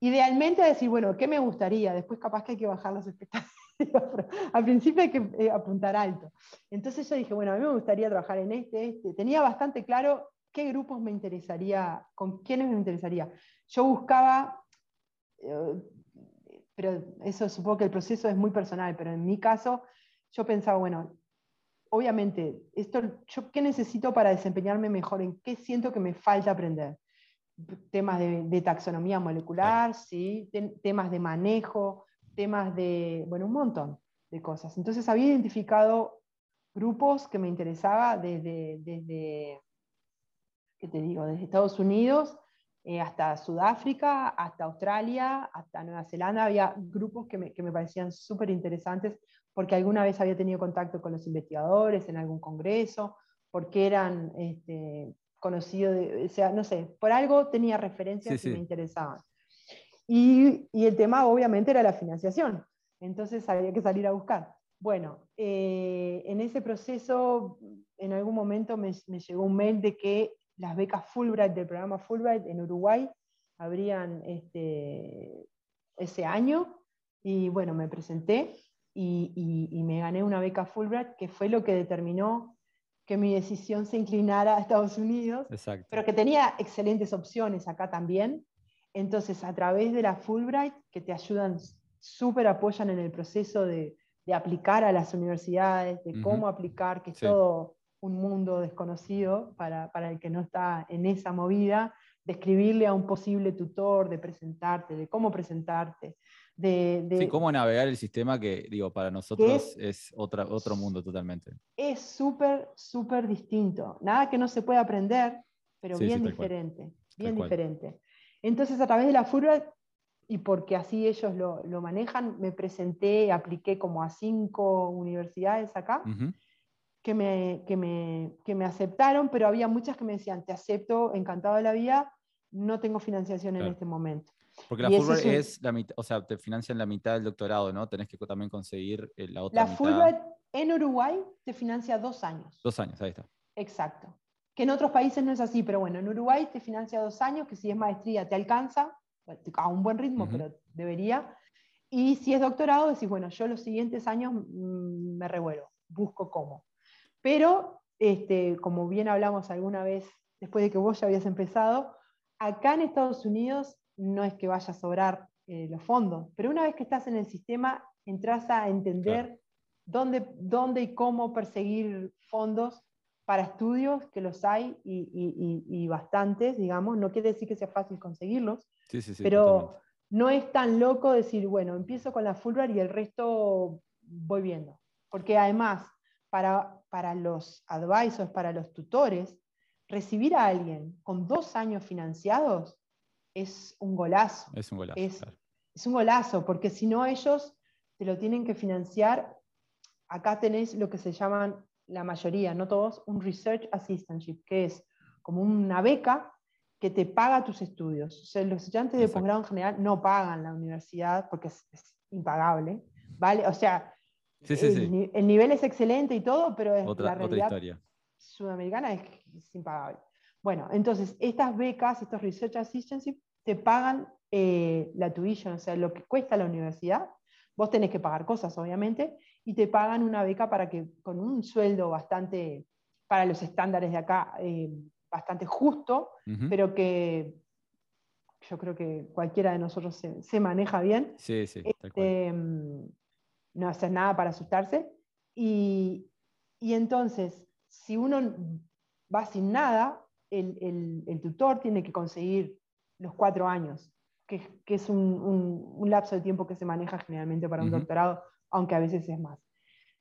idealmente a decir, bueno, ¿qué me gustaría? Después capaz que hay que bajar las expectativas, *laughs* al principio hay que eh, apuntar alto. Entonces yo dije, bueno, a mí me gustaría trabajar en este, este. Tenía bastante claro qué grupos me interesaría, con quiénes me interesaría. Yo buscaba eh, pero eso supongo que el proceso es muy personal, pero en mi caso yo pensaba, bueno, obviamente, esto, ¿yo qué necesito para desempeñarme mejor? ¿En qué siento que me falta aprender? temas de, taxonomía molecular, ¿sí? temas de manejo, temas de, bueno, un montón de cosas. Entonces había identificado grupos que me interesaba desde, desde ¿qué te digo? Desde Estados Unidos eh, hasta Sudáfrica, hasta Australia, hasta Nueva Zelanda. Había grupos que me, que me parecían súper interesantes porque alguna vez había tenido contacto con los investigadores en algún congreso, porque eran este, conocidos, o sea, no sé, por algo tenía referencias que me interesaban. Y, y, el tema obviamente era la financiación, entonces había que salir a buscar. Bueno, eh, en ese proceso, en algún momento me, me, llegó un mail de que las becas Fulbright del programa Fulbright en Uruguay habrían este, ese año, y bueno, me presenté y, me gané una beca Fulbright, que fue lo que determinó que mi decisión se inclinara a Estados Unidos, pero que tenía excelentes opciones acá también. Entonces, a través de la Fulbright, que te ayudan, súper apoyan en el proceso de, aplicar a las universidades, de cómo aplicar, que es todo un mundo desconocido para, para el que no está en esa movida, de escribirle a un posible tutor, de presentarte, de cómo presentarte, de, sí, cómo navegar el sistema que, digo, para nosotros es, otra, otro mundo totalmente. Es súper, súper distinto. Nada que no se pueda aprender, pero bien diferente. Bien diferente. Entonces, a través de la FURA, y porque así ellos lo, lo, manejan, me presenté, apliqué como a cinco universidades acá. Que me, que, me, que me, aceptaron, pero había muchas que me decían, te acepto, encantado de la vida, no tengo financiación en este momento. Porque la Fulbright es, la mitad, o sea, te financian la mitad del doctorado, ¿no? Tenés que también conseguir eh, la otra la mitad. Fulbright en Uruguay te financia dos años. Dos años, ahí está. Exacto. Que en otros países no es así, pero bueno, en Uruguay te financia dos años, que si es maestría te alcanza, a un buen ritmo, pero debería. Y si es doctorado, decís, bueno, yo los siguientes años mm, me revuelvo, busco cómo. Pero, este, como bien hablamos alguna vez, después de que vos ya habías empezado, acá en Estados Unidos no es que vaya a sobrar eh, los fondos, pero una vez que estás en el sistema, entras a entender dónde, dónde y cómo perseguir fondos para estudios, que los hay y, bastantes, digamos, no quiere decir que sea fácil conseguirlos, pero no es tan loco decir, bueno, empiezo con la Fulbright y el resto voy viendo. Porque además, para, para los advisors, para los tutores, recibir a alguien con dos años financiados es un golazo. Es un golazo. Es, un golazo, porque si no ellos te lo tienen que financiar. Acá tenés lo que se llaman, la mayoría, no todos, un Research Assistantship, que es como una beca que te paga tus estudios. O sea, los estudiantes de posgrado en general no pagan la universidad porque es, impagable, ¿vale? O sea, el, nivel es excelente y todo, pero es la realidad sudamericana es, es impagable. Bueno, entonces, estas becas, estos Research Assistantship, te pagan eh, la tuition, o sea, lo que cuesta la universidad. Vos tenés que pagar cosas, obviamente, y te pagan una beca para que, con un sueldo bastante, para los estándares de acá, eh, bastante justo, pero que yo creo que cualquiera de nosotros se, maneja bien. Sí, sí, este, no hacer nada para asustarse. Y, y entonces, si uno va sin nada, el, tutor tiene que conseguir los cuatro años, que, es un, lapso de tiempo que se maneja generalmente para un doctorado, aunque a veces es más.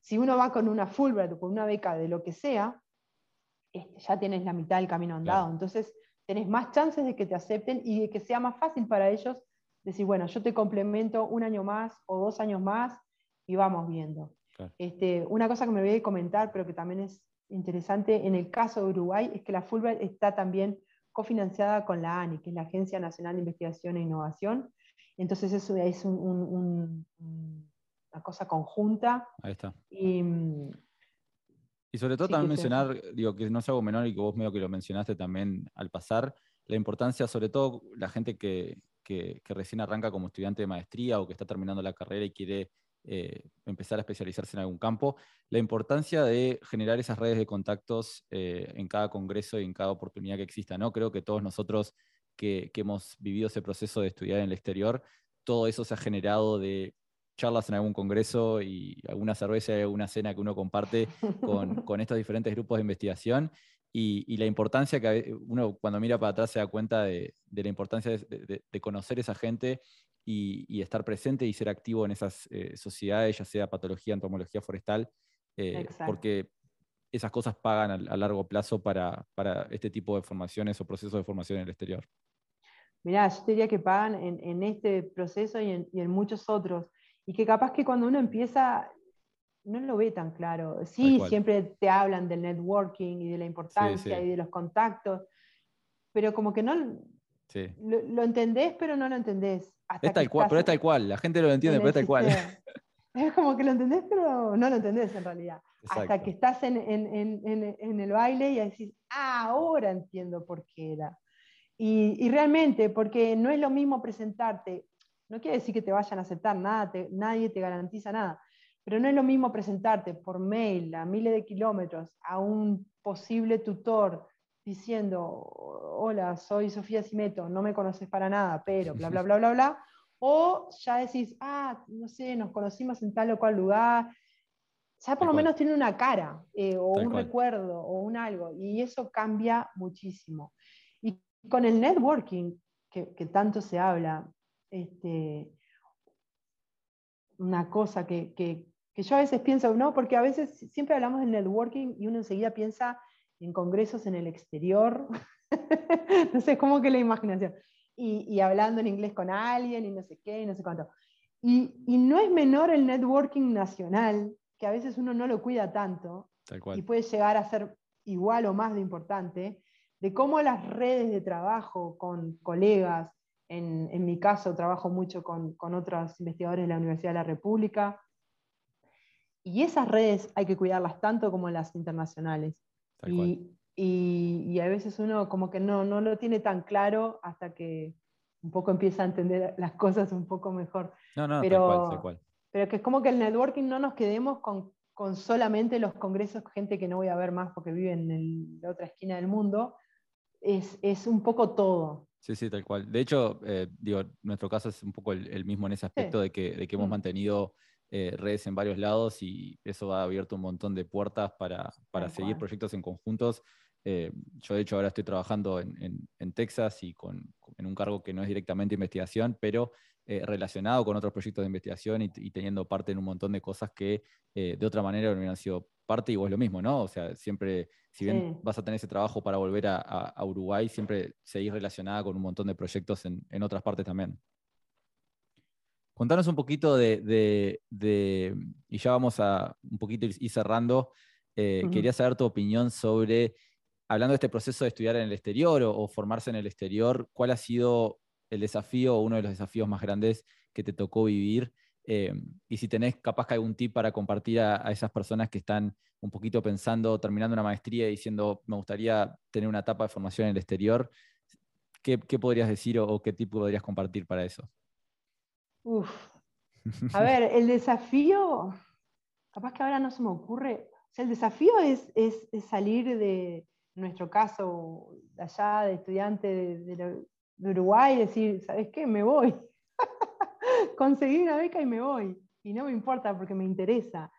Si uno va con una Fulbright o con una beca de lo que sea, este, ya tienes la mitad del camino andado. Entonces, tenés más chances de que te acepten y de que sea más fácil para ellos decir, bueno, yo te complemento un año más o dos años más y vamos viendo. Este, una cosa que me voy a comentar, pero que también es interesante en el caso de Uruguay es que la Fulbright está también cofinanciada con la ANI, que es la Agencia Nacional de Investigación e Innovación. Entonces eso es una cosa conjunta. Ahí está. Y, sobre todo también mencionar, digo, que no es algo menor y que vos medio que lo mencionaste también al pasar, la importancia, sobre todo la gente que, que recién arranca como estudiante de maestría o que está terminando la carrera y quiere eh, empezar a especializarse en algún campo, la importancia de generar esas redes de contactos eh, en cada congreso y en cada oportunidad que exista. ¿no? Creo que todos nosotros que, hemos vivido ese proceso de estudiar en el exterior, todo eso se ha generado de charlas en algún congreso y alguna cerveza y alguna cena que uno comparte con, *laughs* con estos diferentes grupos de investigación y, la importancia que uno cuando mira para atrás se da cuenta de, la importancia de, conocer esa gente y, estar presente y ser activo en esas eh, sociedades, ya sea patología, entomología forestal, eh, porque esas cosas pagan a, largo plazo para, este tipo de formaciones o procesos de formación en el exterior. Mirá, yo diría que pagan en, este proceso y en, muchos otros. Y que capaz que cuando uno empieza no lo ve tan claro. Sí, siempre te hablan del networking y de la importancia y de los contactos, pero como que no lo, entendés, pero no lo entendés. es tal cual, pero es tal cual, la gente lo entiende, pero es tal cual. *laughs* Es como que lo entendés, pero no lo entendés en realidad. Hasta que estás en, el baile y decís, ah, ahora entiendo por qué era. Y, y, realmente, porque no es lo mismo presentarte, no quiere decir que te vayan a aceptar nada, nadie te garantiza nada, pero no es lo mismo presentarte por mail a miles de kilómetros a un posible tutor diciendo, hola, soy Sofía Simeto, no me conoces para nada, pero bla, bla, bla, bla, bla, o ya decís, ah, no sé, nos conocimos en tal o cual lugar, ya por lo menos tiene una cara, eh, o un recuerdo, o un algo, y eso cambia muchísimo. Y con el networking, que, que tanto se habla, este, una cosa que, que, que yo a veces pienso, no, porque a veces siempre hablamos del networking y uno enseguida piensa en congresos en el exterior, *laughs* no sé, como que la imaginación, y, hablando en inglés con alguien y no sé qué, y no sé cuánto. Y, y, no es menor el networking nacional, que a veces uno no lo cuida tanto, y puede llegar a ser igual o más de importante, de cómo las redes de trabajo con colegas, en, en mi caso trabajo mucho con, con otros investigadores de la Universidad de la República, y esas redes hay que cuidarlas tanto como las internacionales. Y, y, a veces uno como que no, no lo tiene tan claro hasta que un poco empieza a entender las cosas un poco mejor. No, no, pero, tal cual, tal cual. pero que es como que el networking no nos quedemos con, con solamente los congresos, gente que no voy a ver más porque vive en la otra esquina del mundo, es, es, un poco todo. Sí, sí, tal cual. De hecho, eh, digo, nuestro caso es un poco el, mismo en ese aspecto de, que, de que hemos mm. mantenido eh, redes en varios lados y eso ha abierto un montón de puertas para, para seguir proyectos en conjuntos. Eh, yo de hecho ahora estoy trabajando en, en, Texas y con, en un cargo que no es directamente investigación, pero eh, relacionado con otros proyectos de investigación y, teniendo parte en un montón de cosas que de otra manera no hubieran sido parte y vos lo mismo, ¿no? O sea, siempre, si bien vas a tener ese trabajo para volver a, a, Uruguay, siempre seguís relacionada con un montón de proyectos en, en otras partes también. Contanos un poquito de, y ya vamos a un poquito ir cerrando, eh, quería saber tu opinión sobre, hablando de este proceso de estudiar en el exterior o, formarse en el exterior, ¿cuál ha sido el desafío o uno de los desafíos más grandes que te tocó vivir? Eh, y si tenés capaz que algún tip para compartir a, esas personas que están un poquito pensando, terminando una maestría y diciendo, me gustaría tener una etapa de formación en el exterior, ¿qué, podrías decir o, o qué tip podrías compartir para eso? Uf. A *laughs* ver, el desafío, capaz que ahora no se me ocurre, o sea, el desafío es, salir de nuestro caso, de allá, de estudiante de, Uruguay, y decir, ¿sabes qué? Me voy. *laughs* Conseguí una beca y me voy. Y no me importa porque me interesa.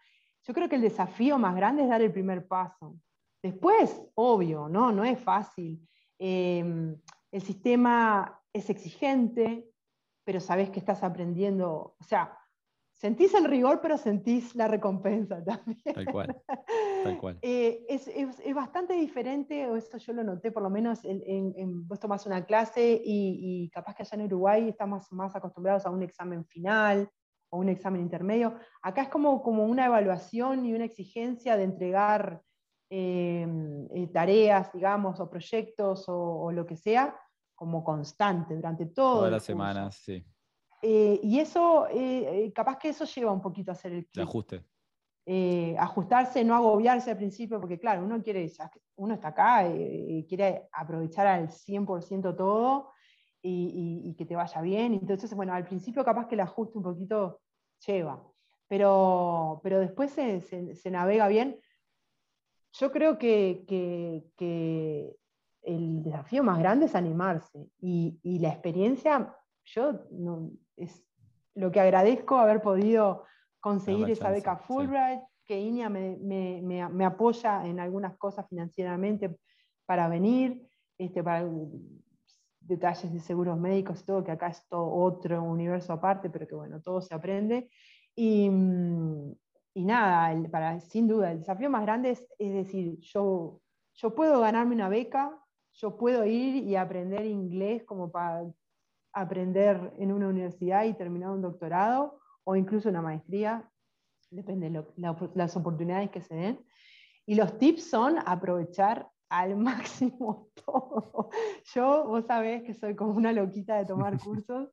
Yo creo que el desafío más grande es dar el primer paso. Después, obvio, no, no es fácil. Em, el sistema es exigente, pero sabes que estás aprendiendo, o sea, sentís el rigor, pero sentís la recompensa *laughs* también. Tal cual. Tal cual. Eh, es, es, es, bastante diferente, o esto yo lo noté por lo menos, en, en, vos tomás una clase y, y, capaz que allá en Uruguay estamos más acostumbrados a un examen final o un examen intermedio. Acá es como, como una evaluación y una exigencia de entregar eh, eh, tareas, digamos, o proyectos o, o lo que sea, como constante durante todo todas las semanas, sí. Eh, y eso, eh, eh, capaz que eso lleva un poquito a hacer el, ajuste. ajustarse, no agobiarse al principio, porque claro, uno quiere, uno está acá y quiere aprovechar al 100% todo y, que te vaya bien. Entonces, bueno, al principio capaz que el ajuste un poquito lleva, pero, pero después se, se, navega bien. Yo creo que, que, que el desafío más grande es animarse y, la experiencia, yo es lo que agradezco haber podido conseguir esa beca Fulbright, que INEA me, apoya en algunas cosas financieramente, para venir, este, para detalles de seguros médicos y todo, que acá es todo otro universo aparte, pero que bueno, todo se aprende. Y, y nada, para, sin duda, el desafío más grande es, es decir, yo, yo puedo ganarme una beca, yo puedo ir y aprender inglés como para aprender en una universidad y terminar un doctorado o incluso una maestría, depende de las oportunidades que se den. Y los tips son aprovechar al *laughs* máximo todo. Yo, vos sabés que soy como una loquita de tomar *laughs* cursos,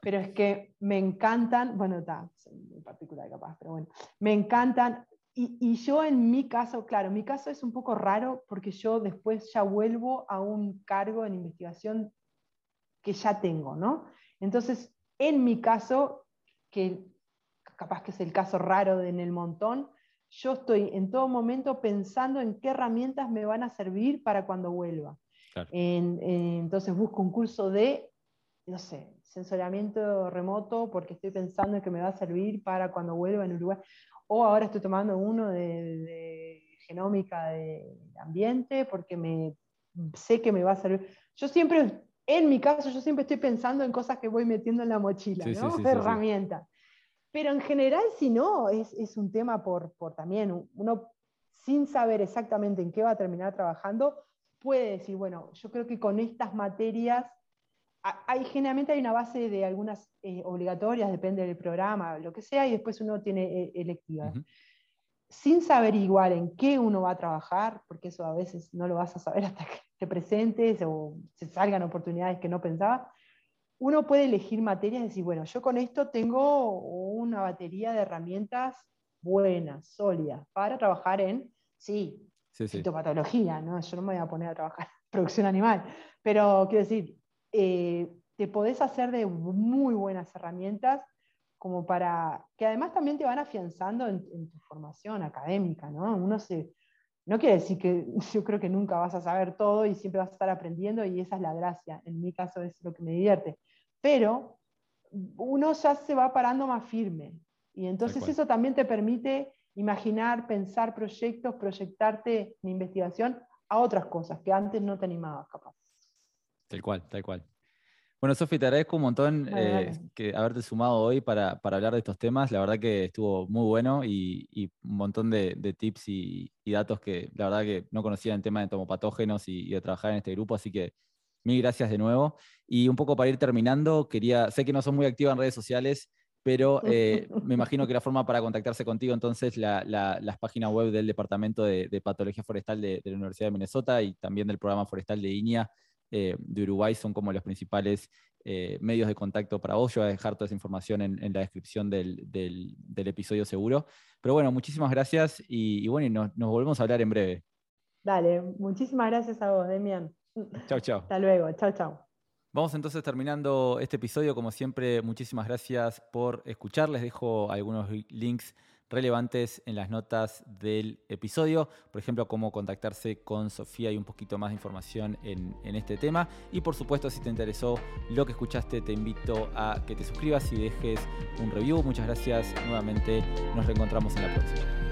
pero es que me encantan, bueno, está, en particular capaz, pero bueno, me encantan. Y, y, yo en mi caso, claro, mi caso es un poco raro porque yo después ya vuelvo a un cargo en investigación que ya tengo, ¿no? Entonces, en mi caso, que capaz que es el caso raro en el montón, yo estoy en todo momento pensando en qué herramientas me van a servir para cuando vuelva. entonces busco un curso de, no sé, sensoriamiento remoto porque estoy pensando en que me va a servir para cuando vuelva en Uruguay. O ahora estoy tomando uno de, genómica de ambiente porque me, sé que me va a servir. Yo siempre, en mi caso, yo siempre estoy pensando en cosas que voy metiendo en la mochila, ¿no? *laughs* Herramientas. Pero en general, si no, es, es un tema por, por, también, uno sin saber exactamente en qué va a terminar trabajando, puede decir, bueno, yo creo que con estas materias, hay, generalmente hay una base de algunas eh, obligatorias, depende del programa, lo que sea, y después uno tiene eh, electivas. Sin saber igual en qué uno va a trabajar, porque eso a veces no lo vas a saber *laughs* hasta que te presentes o se salgan oportunidades que no pensabas, uno puede elegir materias y decir, bueno, yo con esto tengo una batería de herramientas buenas, sólidas, para trabajar en, sí, sí, fitopatología, ¿no? Yo no me voy a poner a trabajar en producción animal, pero quiero decir, eh, te podés hacer de muy buenas herramientas como para, que además también te van afianzando en, en tu formación académica, ¿no? Uno se, no quiere decir que *laughs* yo creo que nunca vas a saber todo y siempre vas a estar aprendiendo y esa es la gracia. En mi caso es lo que me divierte pero uno ya se va parando más firme. Y entonces eso también te permite imaginar, pensar proyectos, proyectarte en investigación a otras cosas que antes no te animabas capaz. Tal cual, tal cual. Bueno, Sofi, te agradezco un montón eh, que haberte sumado hoy para, hablar de estos temas. La verdad que estuvo muy bueno y, un montón de, tips y, datos que la verdad que no conocía en tema de tomopatógenos y, de trabajar en este grupo, así que Mil gracias de nuevo. Y un poco para ir terminando, quería, sé que no son muy activa en redes sociales, pero eh, *laughs* me imagino que la forma para contactarse contigo, entonces, la, las páginas web del Departamento de, Patología Forestal de, la Universidad de Minnesota y también del Programa Forestal de INIA eh, de Uruguay son como los principales eh, medios de contacto para vos. Yo voy a dejar toda esa información en, la descripción del, episodio seguro. Pero bueno, muchísimas gracias y, bueno, nos, nos volvemos a hablar en breve. Dale, muchísimas gracias a vos, Demian. Chao, chao. Hasta luego. Chao, chao. Vamos entonces terminando este episodio. Como siempre, muchísimas gracias por escuchar. Les dejo algunos links relevantes en las notas del episodio. Por ejemplo, cómo contactarse con Sofía y un poquito más de información en, este tema. Y por supuesto, si te interesó lo que escuchaste, te invito a que te suscribas y dejes un review. Muchas gracias nuevamente. Nos reencontramos en la próxima.